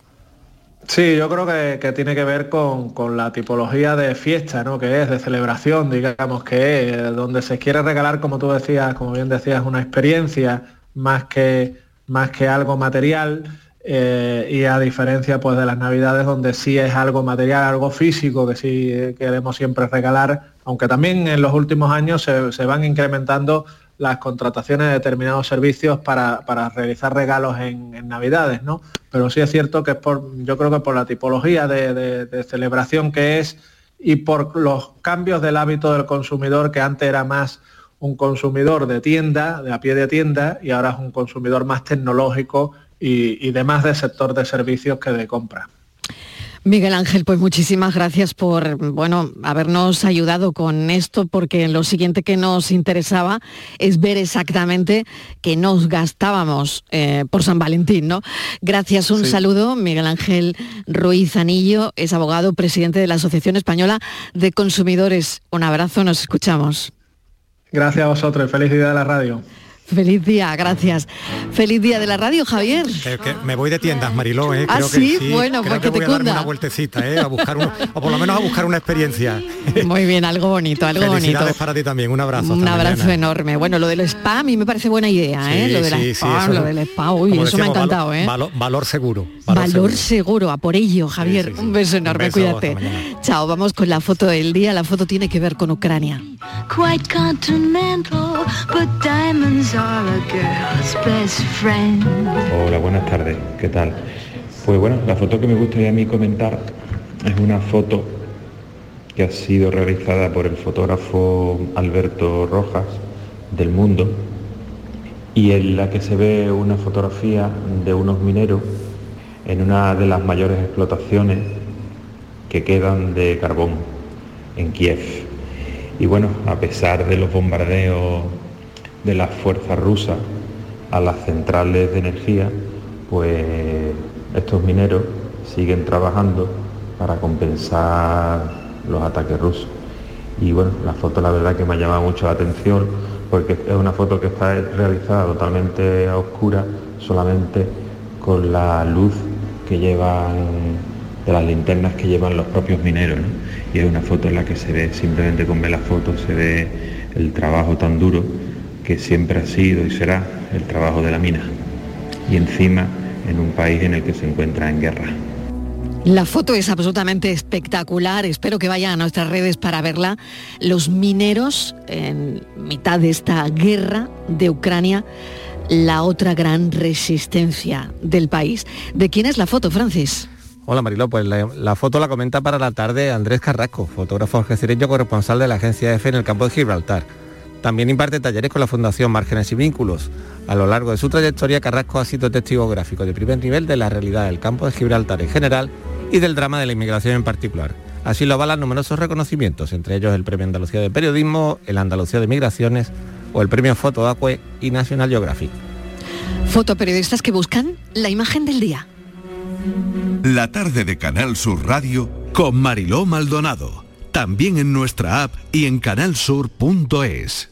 Sí, yo creo que, que tiene que ver con, con la tipología de fiesta, ¿no? Que es, de celebración, digamos, que es, donde se quiere regalar, como tú decías, como bien decías, una experiencia más que, más que algo material. eh, y a diferencia pues de las navidades donde sí es algo material, algo físico que sí eh, queremos siempre regalar, aunque también en los últimos años se, van incrementando las contrataciones de determinados servicios para, realizar regalos en, navidades, ¿no? Pero sí es cierto que es por, yo creo que por la tipología de, celebración que es y por los cambios del hábito del consumidor que antes era más un consumidor de tienda, de a pie de tienda, y ahora es un consumidor más tecnológico y, y de más de sector de servicios que de compra. Miguel Ángel, pues muchísimas gracias por bueno habernos ayudado con esto, porque lo siguiente que nos interesaba es ver exactamente que nos gastábamos eh, por San Valentín, ¿no? Gracias, un Sí. saludo. Miguel Ángel Ruiz Anillo es abogado, presidente de la Asociación Española de Consumidores. Un abrazo, nos escuchamos. Gracias a vosotros y feliz día de la radio. Feliz día, gracias. Feliz día de la radio, Javier. Eh, que me voy de tiendas, Mariló, ¿eh? ¿Ah, sí? que Bueno, creo pues que que te voy a darme una vueltecita, ¿eh? A buscar o por lo menos a buscar una experiencia. Muy bien, algo bonito, algo bonito. Felicidades para ti también, un abrazo. Un abrazo mañana. enorme. Bueno, lo del spa a mí me parece buena idea, ¿eh? Sí, Lo de la spa, eso- lo del spa, uy, eso me ha encantado, valor, ¿eh? Valor, valor seguro. Valor, seguro. a por ello, Javier. Un beso enorme, beso, cuídate. Chao, vamos con la foto del día. La foto tiene que ver con Ucrania. Quite continental, but diamonds are Hola, buenas tardes, ¿qué tal? Pues bueno, la foto que me gustaría a mí comentar es una foto que ha sido realizada por el fotógrafo Alberto Rojas del Mundo y en la que se ve una fotografía de unos mineros en una de las mayores explotaciones que quedan de carbón en Kiev. Y bueno, a pesar de los bombardeos de las fuerzas rusas a las centrales de energía, pues estos mineros siguen trabajando para compensar los ataques rusos. Y bueno, la foto la verdad que me ha llamado mucho la atención porque es una foto que está realizada totalmente a oscura, solamente con la luz que llevan, de las linternas que llevan los propios mineros. Y es una foto en la que se ve, simplemente con ver la foto, se ve el trabajo tan duro que siempre ha sido y será el trabajo de la mina. Y encima en un país en el que se encuentra en guerra. La foto es absolutamente espectacular. Espero que vayan a nuestras redes para verla. Los mineros en mitad de esta guerra de Ucrania, la otra gran resistencia del país. ¿De quién es la foto, Francis? Hola Mariló, pues la, la foto la comenta para la tarde Andrés Carrasco, fotógrafo algecireño corresponsal de la agencia EFE en el campo de Gibraltar. También imparte talleres con la Fundación Márgenes y Vínculos. A lo largo de su trayectoria, Carrasco ha sido testigo gráfico de primer nivel de la realidad del campo de Gibraltar en general y del drama de la inmigración en particular. Así lo avalan numerosos reconocimientos, entre ellos el Premio Andalucía de Periodismo, el Andalucía de Migraciones o el Premio Foto Acue y National Geographic. Fotoperiodistas que buscan la imagen del día. La tarde de Canal Sur Radio con Mariló Maldonado. También en nuestra app y en canalsur.es.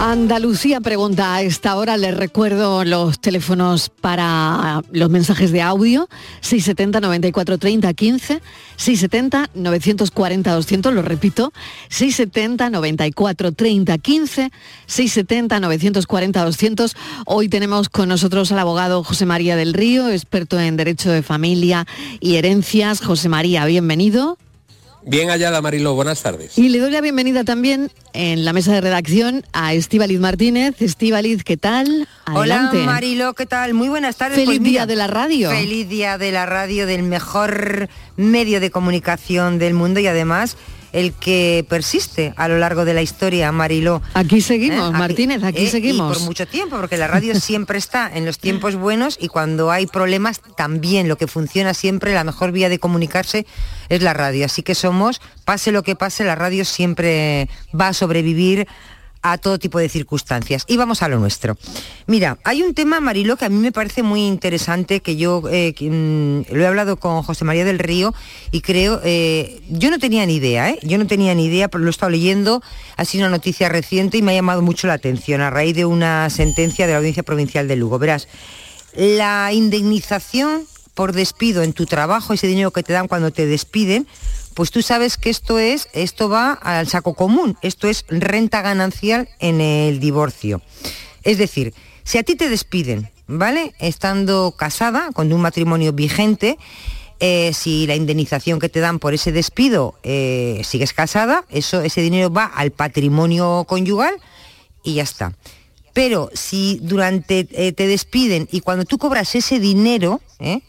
Andalucía pregunta a esta hora, les recuerdo los teléfonos para los mensajes de audio, 670 94 30 15, 670 940 200, lo repito, 670 94 30 15, 670 940 200. Hoy tenemos con nosotros al abogado José María del Río, experto en Derecho de Familia y Herencias. José María, bienvenido. Bien hallada, Mariló, buenas tardes. Y le doy la bienvenida también en la mesa de redacción a Estíbaliz Martínez. Estíbaliz, ¿qué tal? Adelante. Hola Marilo, ¿qué tal? Muy buenas tardes. Feliz Pues mira, día de la radio. Feliz día de la radio, del mejor medio de comunicación del mundo y además el que persiste a lo largo de la historia, Mariló. Aquí seguimos, ¿Eh? Martínez, aquí ¿eh? seguimos. Y por mucho tiempo, porque la radio siempre está en los tiempos buenos y cuando hay problemas también lo que funciona siempre, la mejor vía de comunicarse es la radio. Así que somos, pase lo que pase, la radio siempre va a sobrevivir a todo tipo de circunstancias. Y vamos a lo nuestro. Mira, hay un tema, Marilo, que a mí me parece muy interesante, que yo eh, mm, lo he hablado con José María del Río y creo, eh, yo no tenía ni idea, ¿eh? yo no tenía ni idea, pero lo he estado leyendo, ha sido una noticia reciente y me ha llamado mucho la atención a raíz de una sentencia de la Audiencia Provincial de Lugo. Verás, la indemnización por despido en tu trabajo, ese dinero que te dan cuando te despiden, pues tú sabes que esto es, esto va al saco común, esto es renta ganancial en el divorcio. Es decir, si a ti te despiden, ¿vale? Estando casada, con un matrimonio vigente, eh, si la indemnización que te dan por ese despido eh, sigues casada, eso, ese dinero va al patrimonio conyugal y ya está. Pero si durante eh, te despiden y cuando tú cobras ese dinero, ¿eh?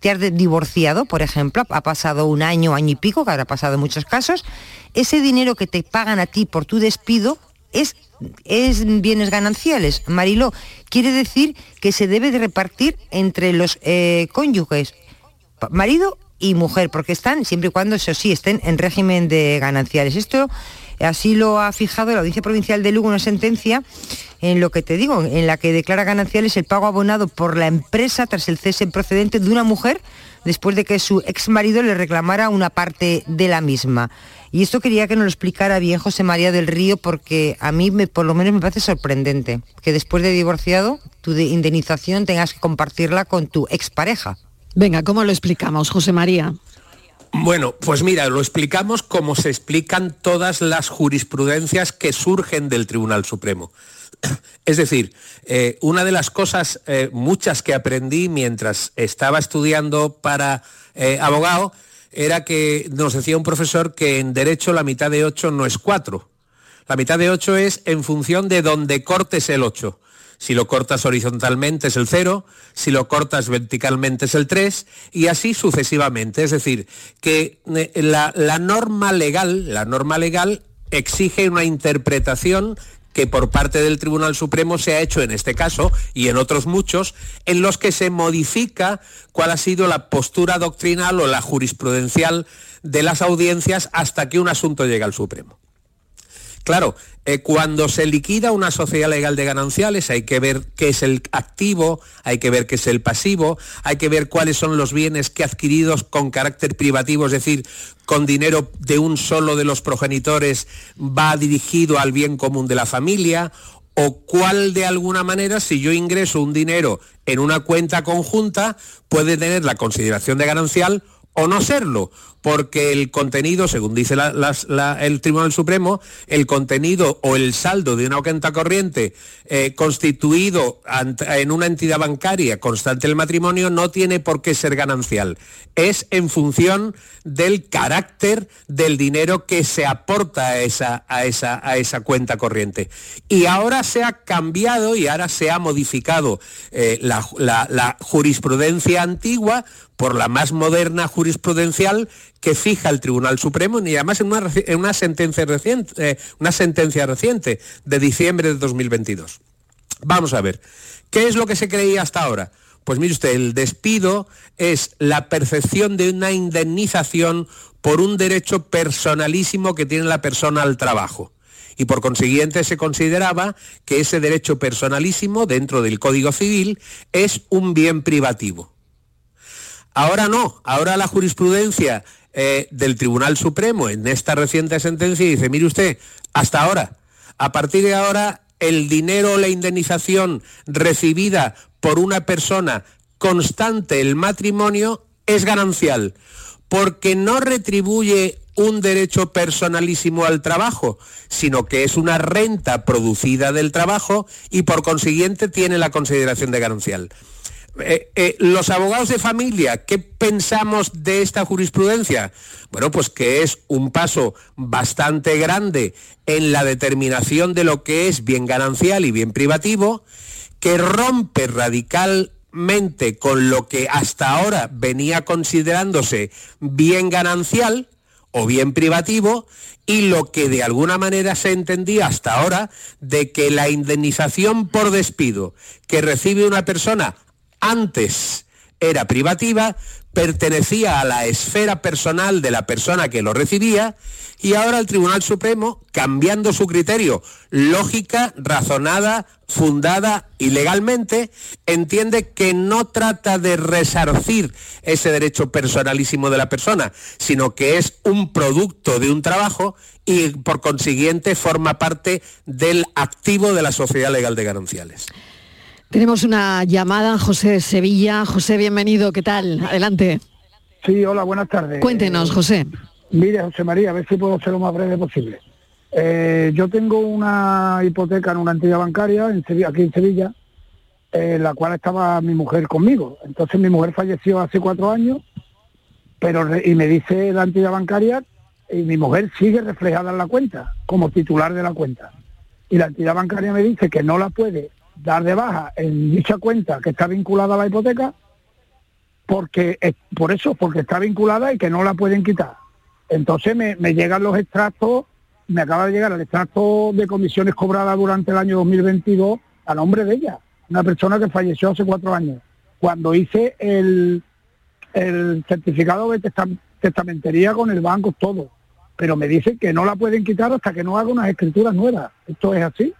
te has divorciado, por ejemplo, ha pasado un año, año y pico, que habrá pasado en muchos casos, ese dinero que te pagan a ti por tu despido es, es bienes gananciales. Mariló, quiere decir que se debe de repartir entre los eh, cónyuges, marido y mujer, porque están, siempre y cuando, eso sí, estén en régimen de gananciales. Esto Así lo ha fijado la Audiencia Provincial de Lugo una sentencia en lo que te digo, en la que declara gananciales el pago abonado por la empresa tras el cese procedente de una mujer después de que su ex marido le reclamara una parte de la misma. Y esto quería que nos lo explicara bien José María del Río porque a mí me, por lo menos me parece sorprendente que después de divorciado tu indemnización tengas que compartirla con tu expareja. Venga, ¿cómo lo explicamos, José María? Bueno, pues mira, lo explicamos como se explican todas las jurisprudencias que surgen del Tribunal Supremo. Es decir, eh, una de las cosas, eh, muchas que aprendí mientras estaba estudiando para eh, abogado, era que nos decía un profesor que en derecho la mitad de 8 no es 4. La mitad de 8 es en función de donde cortes el 8. Si lo cortas horizontalmente es el 0, si lo cortas verticalmente es el 3 y así sucesivamente. Es decir, que la, la norma legal, la norma legal exige una interpretación que por parte del Tribunal Supremo se ha hecho en este caso y en otros muchos, en los que se modifica cuál ha sido la postura doctrinal o la jurisprudencial de las audiencias hasta que un asunto llega al Supremo. Claro, eh, cuando se liquida una sociedad legal de gananciales hay que ver qué es el activo, hay que ver qué es el pasivo, hay que ver cuáles son los bienes que adquiridos con carácter privativo, es decir, con dinero de un solo de los progenitores va dirigido al bien común de la familia, o cuál de alguna manera, si yo ingreso un dinero en una cuenta conjunta, puede tener la consideración de ganancial o no serlo, porque el contenido, según dice el Tribunal Supremo, el contenido o el saldo de una cuenta corriente eh, constituido en una entidad bancaria constante el matrimonio no tiene por qué ser ganancial. Es en función del carácter del dinero que se aporta a esa, a esa, a esa cuenta corriente. Y ahora se ha cambiado y ahora se ha modificado eh, la jurisprudencia antigua por la más moderna jurisprudencial que fija el Tribunal Supremo y además en una, sentencia, reciente, eh, una sentencia reciente de diciembre de 2022. Vamos a ver, ¿qué es lo que se creía hasta ahora? Pues mire usted, el despido es la percepción de una indemnización por un derecho personalísimo que tiene la persona al trabajo. Y por consiguiente se consideraba que ese derecho personalísimo dentro del Código Civil es un bien privativo. Ahora no, ahora la jurisprudencia eh, del Tribunal Supremo en esta reciente sentencia dice, mire usted, hasta ahora, a partir de ahora, el dinero o la indemnización recibida por una persona constante el matrimonio es ganancial, porque no retribuye un derecho personalísimo al trabajo, sino que es una renta producida del trabajo y por consiguiente tiene la consideración de ganancial. Eh, eh, los abogados de familia, ¿qué pensamos de esta jurisprudencia? Bueno, pues que es un paso bastante grande en la determinación de lo que es bien ganancial y bien privativo, que rompe radicalmente con lo que hasta ahora venía considerándose bien ganancial o bien privativo y lo que de alguna manera se entendía hasta ahora de que la indemnización por despido que recibe una persona antes era privativa, pertenecía a la esfera personal de la persona que lo recibía y ahora el Tribunal Supremo, cambiando su criterio, lógica, razonada, fundada y legalmente, entiende que no trata de resarcir ese derecho personalísimo de la persona, sino que es un producto de un trabajo y por consiguiente forma parte del activo de la sociedad legal de gananciales. Tenemos una llamada, José Sevilla. José, bienvenido, ¿qué tal? Adelante. Sí, hola, buenas tardes. Cuéntenos, José. Mire, José María, a ver si puedo ser lo más breve posible. Eh, yo tengo una hipoteca en una entidad bancaria en aquí en Sevilla, en la cual estaba mi mujer conmigo. Entonces mi mujer falleció hace cuatro años, pero y me dice la entidad bancaria y mi mujer sigue reflejada en la cuenta como titular de la cuenta. Y la entidad bancaria me dice que no la puede dar de baja en dicha cuenta que está vinculada a la hipoteca, porque por eso, porque está vinculada y que no la pueden quitar. Entonces me, llegan los extractos, me acaba de llegar el extracto de comisiones cobradas durante el año 2022 a nombre de ella, una persona que falleció hace cuatro años, cuando hice el, el certificado de testamentería con el banco, todo. pero me dicen que no la pueden quitar hasta que no haga unas escrituras nuevas. ¿Esto es así?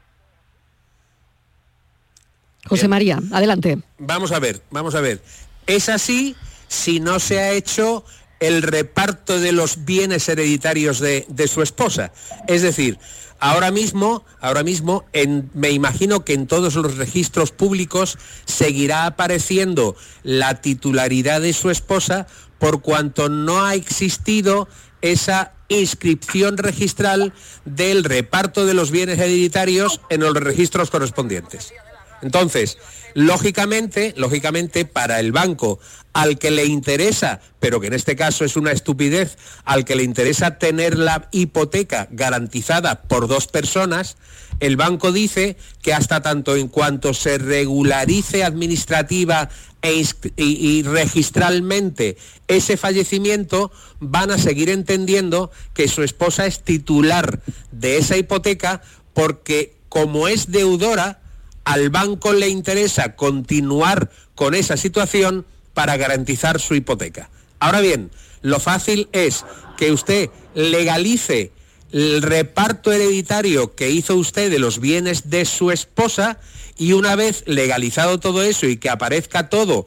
José María, adelante. Vamos a ver, vamos a ver. Es así si no se ha hecho el reparto de los bienes hereditarios de, de su esposa. Es decir, Ahora mismo, ahora mismo me imagino que en todos los registros públicos seguirá apareciendo la titularidad de su esposa por cuanto no ha existido esa inscripción registral del reparto de los bienes hereditarios en los registros correspondientes. Entonces, lógicamente, lógicamente para el banco al que le interesa, pero que en este caso es una estupidez, al que le interesa tener la hipoteca garantizada por dos personas, el banco dice que hasta tanto en cuanto se regularice administrativa e y, registralmente ese fallecimiento, van a seguir entendiendo que su esposa es titular de esa hipoteca porque como es deudora, al banco le interesa continuar con esa situación para garantizar su hipoteca. Ahora bien, lo fácil es que usted legalice el reparto hereditario que hizo usted de los bienes de su esposa y una vez legalizado todo eso y que aparezca todo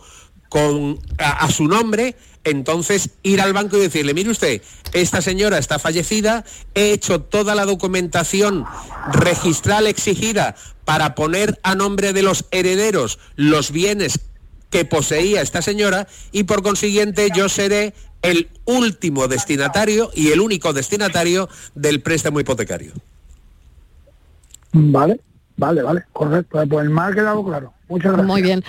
con, a, su nombre, entonces ir al banco y decirle, mire usted, esta señora está fallecida, he hecho toda la documentación registral exigida para poner a nombre de los herederos los bienes que poseía esta señora y por consiguiente yo seré el último destinatario y el único destinatario del préstamo hipotecario. Vale, vale, vale, correcto. Pues me ha quedado claro. Muchas gracias. Muy bien.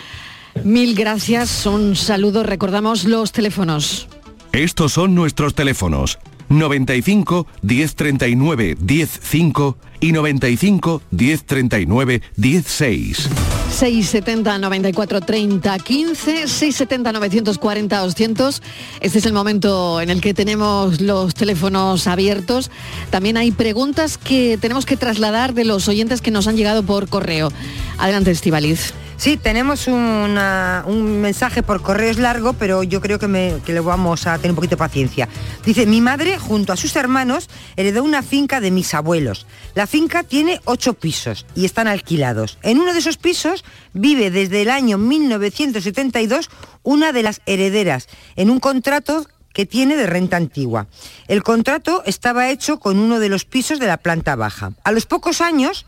Mil gracias, un saludo. Recordamos los teléfonos. Estos son nuestros teléfonos. 95 1039 105 y 95 1039 16. 670 94 30 15 670 940 200 este es el momento en el que tenemos los teléfonos abiertos también hay preguntas que tenemos que trasladar de los oyentes que nos han llegado por correo adelante Estivaliz Sí, tenemos un mensaje por correo, es largo, pero yo creo que, le vamos a tener un poquito de paciencia. Dice, mi madre junto a sus hermanos heredó una finca de mis abuelos. La finca tiene ocho pisos y están alquilados. En uno de esos pisos vive desde el año 1972 una de las herederas, en un contrato que tiene de renta antigua. El contrato estaba hecho con uno de los pisos de la planta baja. A los pocos años,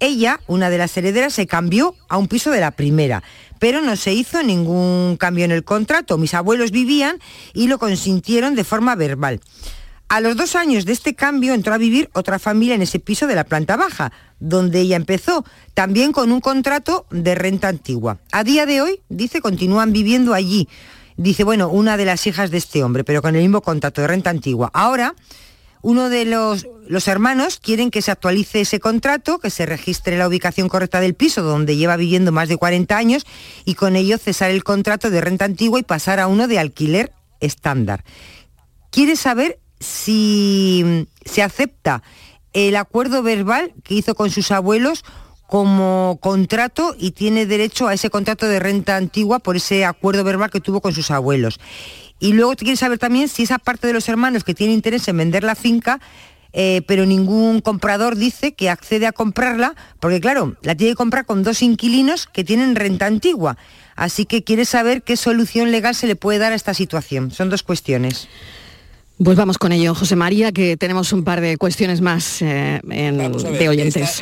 ella, una de las herederas, se cambió a un piso de la primera, pero no se hizo ningún cambio en el contrato. Mis abuelos vivían y lo consintieron de forma verbal. A los dos años de este cambio entró a vivir otra familia en ese piso de la planta baja, donde ella empezó, también con un contrato de renta antigua. A día de hoy, dice, continúan viviendo allí. Dice, bueno, una de las hijas de este hombre, pero con el mismo contrato de renta antigua. Ahora, uno de los, los, hermanos quieren que se actualice ese contrato, que se registre la ubicación correcta del piso donde lleva viviendo más de 40 años y con ello cesar el contrato de renta antigua y pasar a uno de alquiler estándar. Quiere saber si se acepta el acuerdo verbal que hizo con sus abuelos como contrato y tiene derecho a ese contrato de renta antigua por ese acuerdo verbal que tuvo con sus abuelos. Y luego quiere saber también si esa parte de los hermanos que tiene interés en vender la finca, eh, pero ningún comprador dice que accede a comprarla, porque claro, la tiene que comprar con dos inquilinos que tienen renta antigua. Así que quiere saber qué solución legal se le puede dar a esta situación. Son dos cuestiones. Pues vamos con ello, José María, que tenemos un par de cuestiones más eh, de oyentes.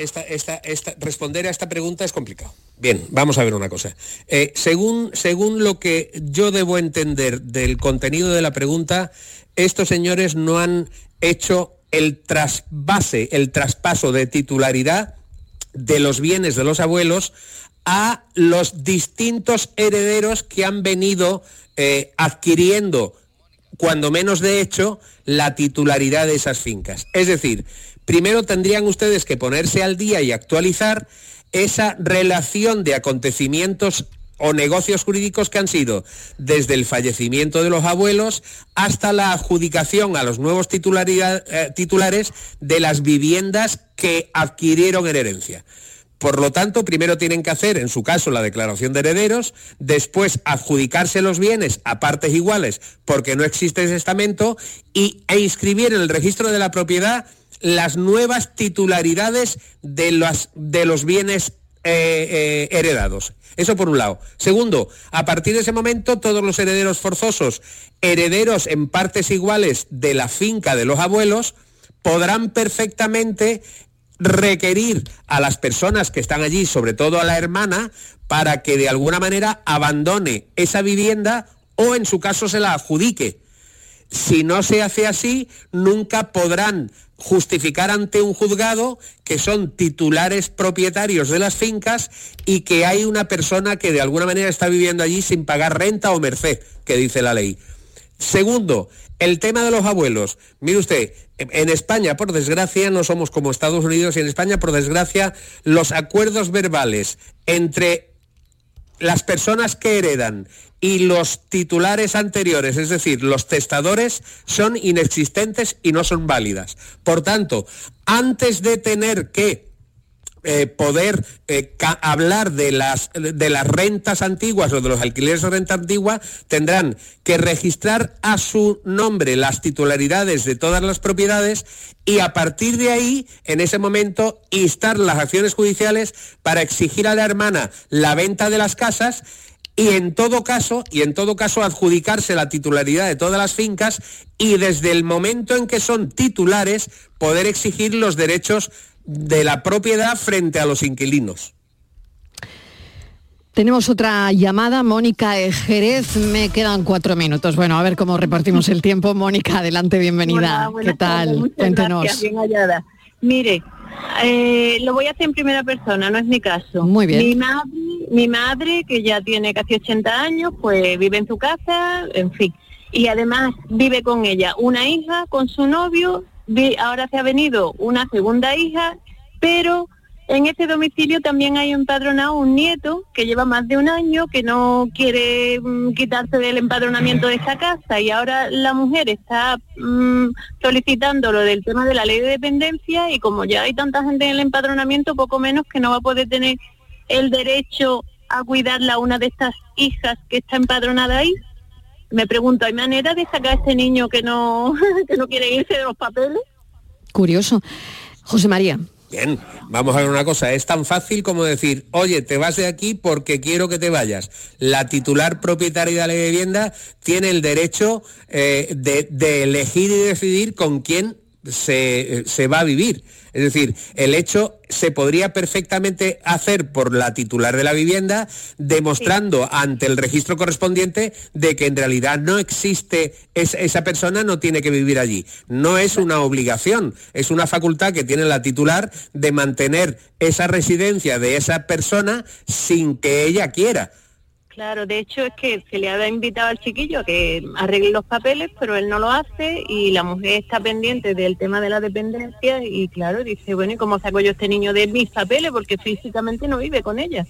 responder a esta pregunta es complicado. Bien, vamos a ver una cosa. Eh, según, según lo que yo debo entender del contenido de la pregunta, estos señores no han hecho el trasvase, el traspaso de titularidad de los bienes de los abuelos a los distintos herederos que han venido eh, adquiriendo cuando menos de hecho, la titularidad de esas fincas. Es decir, primero tendrían ustedes que ponerse al día y actualizar esa relación de acontecimientos o negocios jurídicos que han sido desde el fallecimiento de los abuelos hasta la adjudicación a los nuevos eh, titulares de las viviendas que adquirieron en herencia. Por lo tanto, primero tienen que hacer, en su caso, la declaración de herederos, después adjudicarse los bienes a partes iguales porque no existe ese estamento y, e inscribir en el registro de la propiedad las nuevas titularidades de los, de los bienes eh, eh, heredados. Eso por un lado. Segundo, a partir de ese momento todos los herederos forzosos, herederos en partes iguales de la finca de los abuelos, podrán perfectamente requerir a las personas que están allí, sobre todo a la hermana, para que de alguna manera abandone esa vivienda o en su caso se la adjudique. Si no se hace así, nunca podrán justificar ante un juzgado que son titulares propietarios de las fincas y que hay una persona que de alguna manera está viviendo allí sin pagar renta o merced, que dice la ley. Segundo, el tema de los abuelos. Mire usted, en España, por desgracia, no somos como Estados Unidos y en España, por desgracia, los acuerdos verbales entre las personas que heredan y los titulares anteriores, es decir, los testadores, son inexistentes y no son válidas. Por tanto, antes de tener que eh, poder eh, hablar de las, de las rentas antiguas o de los alquileres de renta antigua, tendrán que registrar a su nombre las titularidades de todas las propiedades y a partir de ahí, en ese momento, instar las acciones judiciales para exigir a la hermana la venta de las casas y en todo caso, y en todo caso adjudicarse la titularidad de todas las fincas y desde el momento en que son titulares poder exigir los derechos de la propiedad frente a los inquilinos. Tenemos otra llamada, Mónica Jerez, me quedan cuatro minutos. Bueno, a ver cómo repartimos el tiempo. Mónica, adelante, bienvenida. ¿Qué tal? Cuéntenos. bien hallada. Mire, eh, lo voy a hacer en primera persona, no es mi caso. Muy bien. Mi madre, mi madre, que ya tiene casi 80 años, pues vive en su casa, en fin. Y además vive con ella una hija, con su novio ahora se ha venido una segunda hija, pero en este domicilio también hay empadronado un nieto que lleva más de un año, que no quiere mm, quitarse del empadronamiento de esta casa. Y ahora la mujer está mm, solicitando lo del tema de la ley de dependencia y como ya hay tanta gente en el empadronamiento, poco menos que no va a poder tener el derecho a cuidarla una de estas hijas que está empadronada ahí me pregunto, ¿hay manera de sacar a este niño que no, que no quiere irse de los papeles? Curioso. José María. Bien, vamos a ver una cosa, es tan fácil como decir, oye, te vas de aquí porque quiero que te vayas. La titular propietaria de la vivienda tiene el derecho eh, de, de elegir y decidir con quién se, se, va a vivir. Es decir, el hecho se podría perfectamente hacer por la titular de la vivienda, demostrando ante el registro correspondiente de que en realidad no existe, esa persona no tiene que vivir allí. No es una obligación, es una facultad que tiene la titular de mantener esa residencia de esa persona sin que ella quiera. Claro, de hecho es que se le ha invitado al chiquillo a que arregle los papeles, pero él no lo hace y la mujer está pendiente del tema de la dependencia y claro, dice, bueno, ¿y cómo saco yo este niño de mis papeles? Porque físicamente no vive con ella.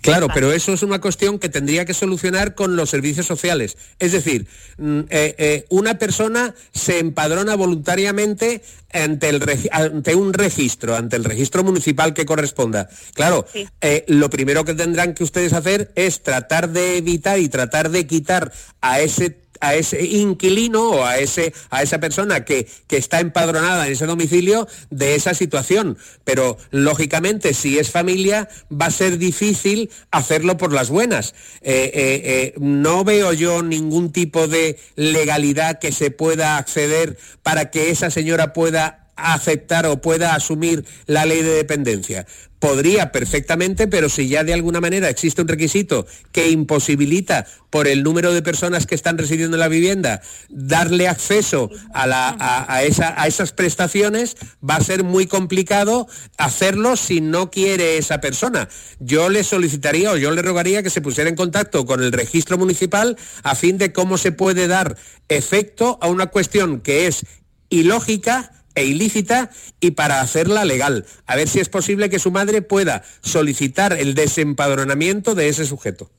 Claro, pero eso es una cuestión que tendría que solucionar con los servicios sociales. Es decir, mm, eh, eh, una persona se empadrona voluntariamente ante, el, ante un registro, ante el registro municipal que corresponda. Claro, eh, lo primero que tendrán que ustedes hacer es tratar de evitar y tratar de quitar a ese a ese inquilino o a, ese, a esa persona que, que, está empadronada en ese domicilio de esa situación. Pero lógicamente, si es familia, va a ser difícil hacerlo por las buenas. Eh, eh, eh, no veo yo ningún tipo de legalidad que se pueda acceder para que esa señora pueda aceptar o pueda asumir la ley de dependencia. Podría perfectamente, pero si ya de alguna manera existe un requisito que imposibilita por el número de personas que están residiendo en la vivienda darle acceso a, esas prestaciones, va a ser muy complicado hacerlo si no quiere esa persona. Yo le solicitaría o yo le rogaría que se pusiera en contacto con el registro municipal a fin de cómo se puede dar efecto a una cuestión que es ilógica, e ilícita y para hacerla legal. A ver si es posible que su madre pueda solicitar el desempadronamiento de ese sujeto.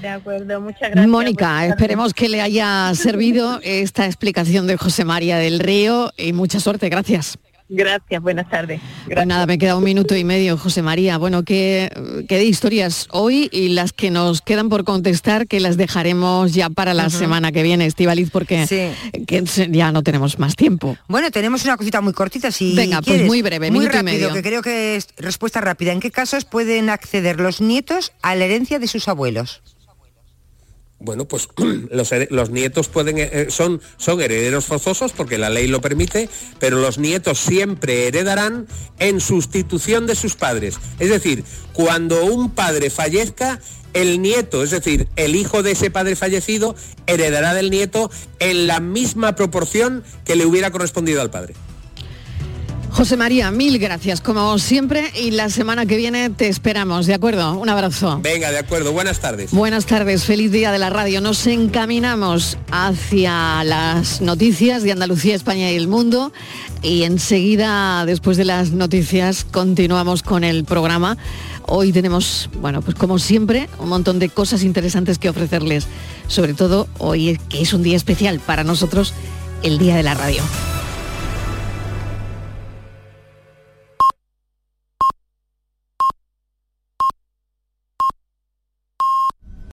De acuerdo, muchas gracias. Mónica, esperemos que le haya servido esta explicación de José María del Río y mucha suerte, gracias. Gracias, buenas tardes. Pues nada, me queda un minuto y medio, José María. Bueno, ¿qué, qué de historias hoy y las que nos quedan por contestar, que las dejaremos ya para la semana que viene, Estivaliz, porque que ya no tenemos más tiempo. Bueno, tenemos una cosita muy cortita, si Venga, pues muy breve, muy minuto y rápido, medio. que creo que es respuesta rápida. ¿En qué casos pueden acceder los nietos a la herencia de sus abuelos? Bueno, pues los, nietos pueden eh, son, son herederos forzosos porque la ley lo permite, pero los nietos siempre heredarán en sustitución de sus padres. Es decir, cuando un padre fallezca, el nieto, es decir, el hijo de ese padre fallecido, heredará del nieto en la misma proporción que le hubiera correspondido al padre. José María, mil gracias, como siempre, y la semana que viene te esperamos, ¿de acuerdo? Un abrazo. Venga, de acuerdo, buenas tardes. Buenas tardes, feliz día de la radio. Nos encaminamos hacia las noticias de Andalucía, España y el mundo y enseguida, después de las noticias, continuamos con el programa. Hoy tenemos, bueno, pues como siempre, un montón de cosas interesantes que ofrecerles, sobre todo hoy que es un día especial para nosotros, el Día de la Radio.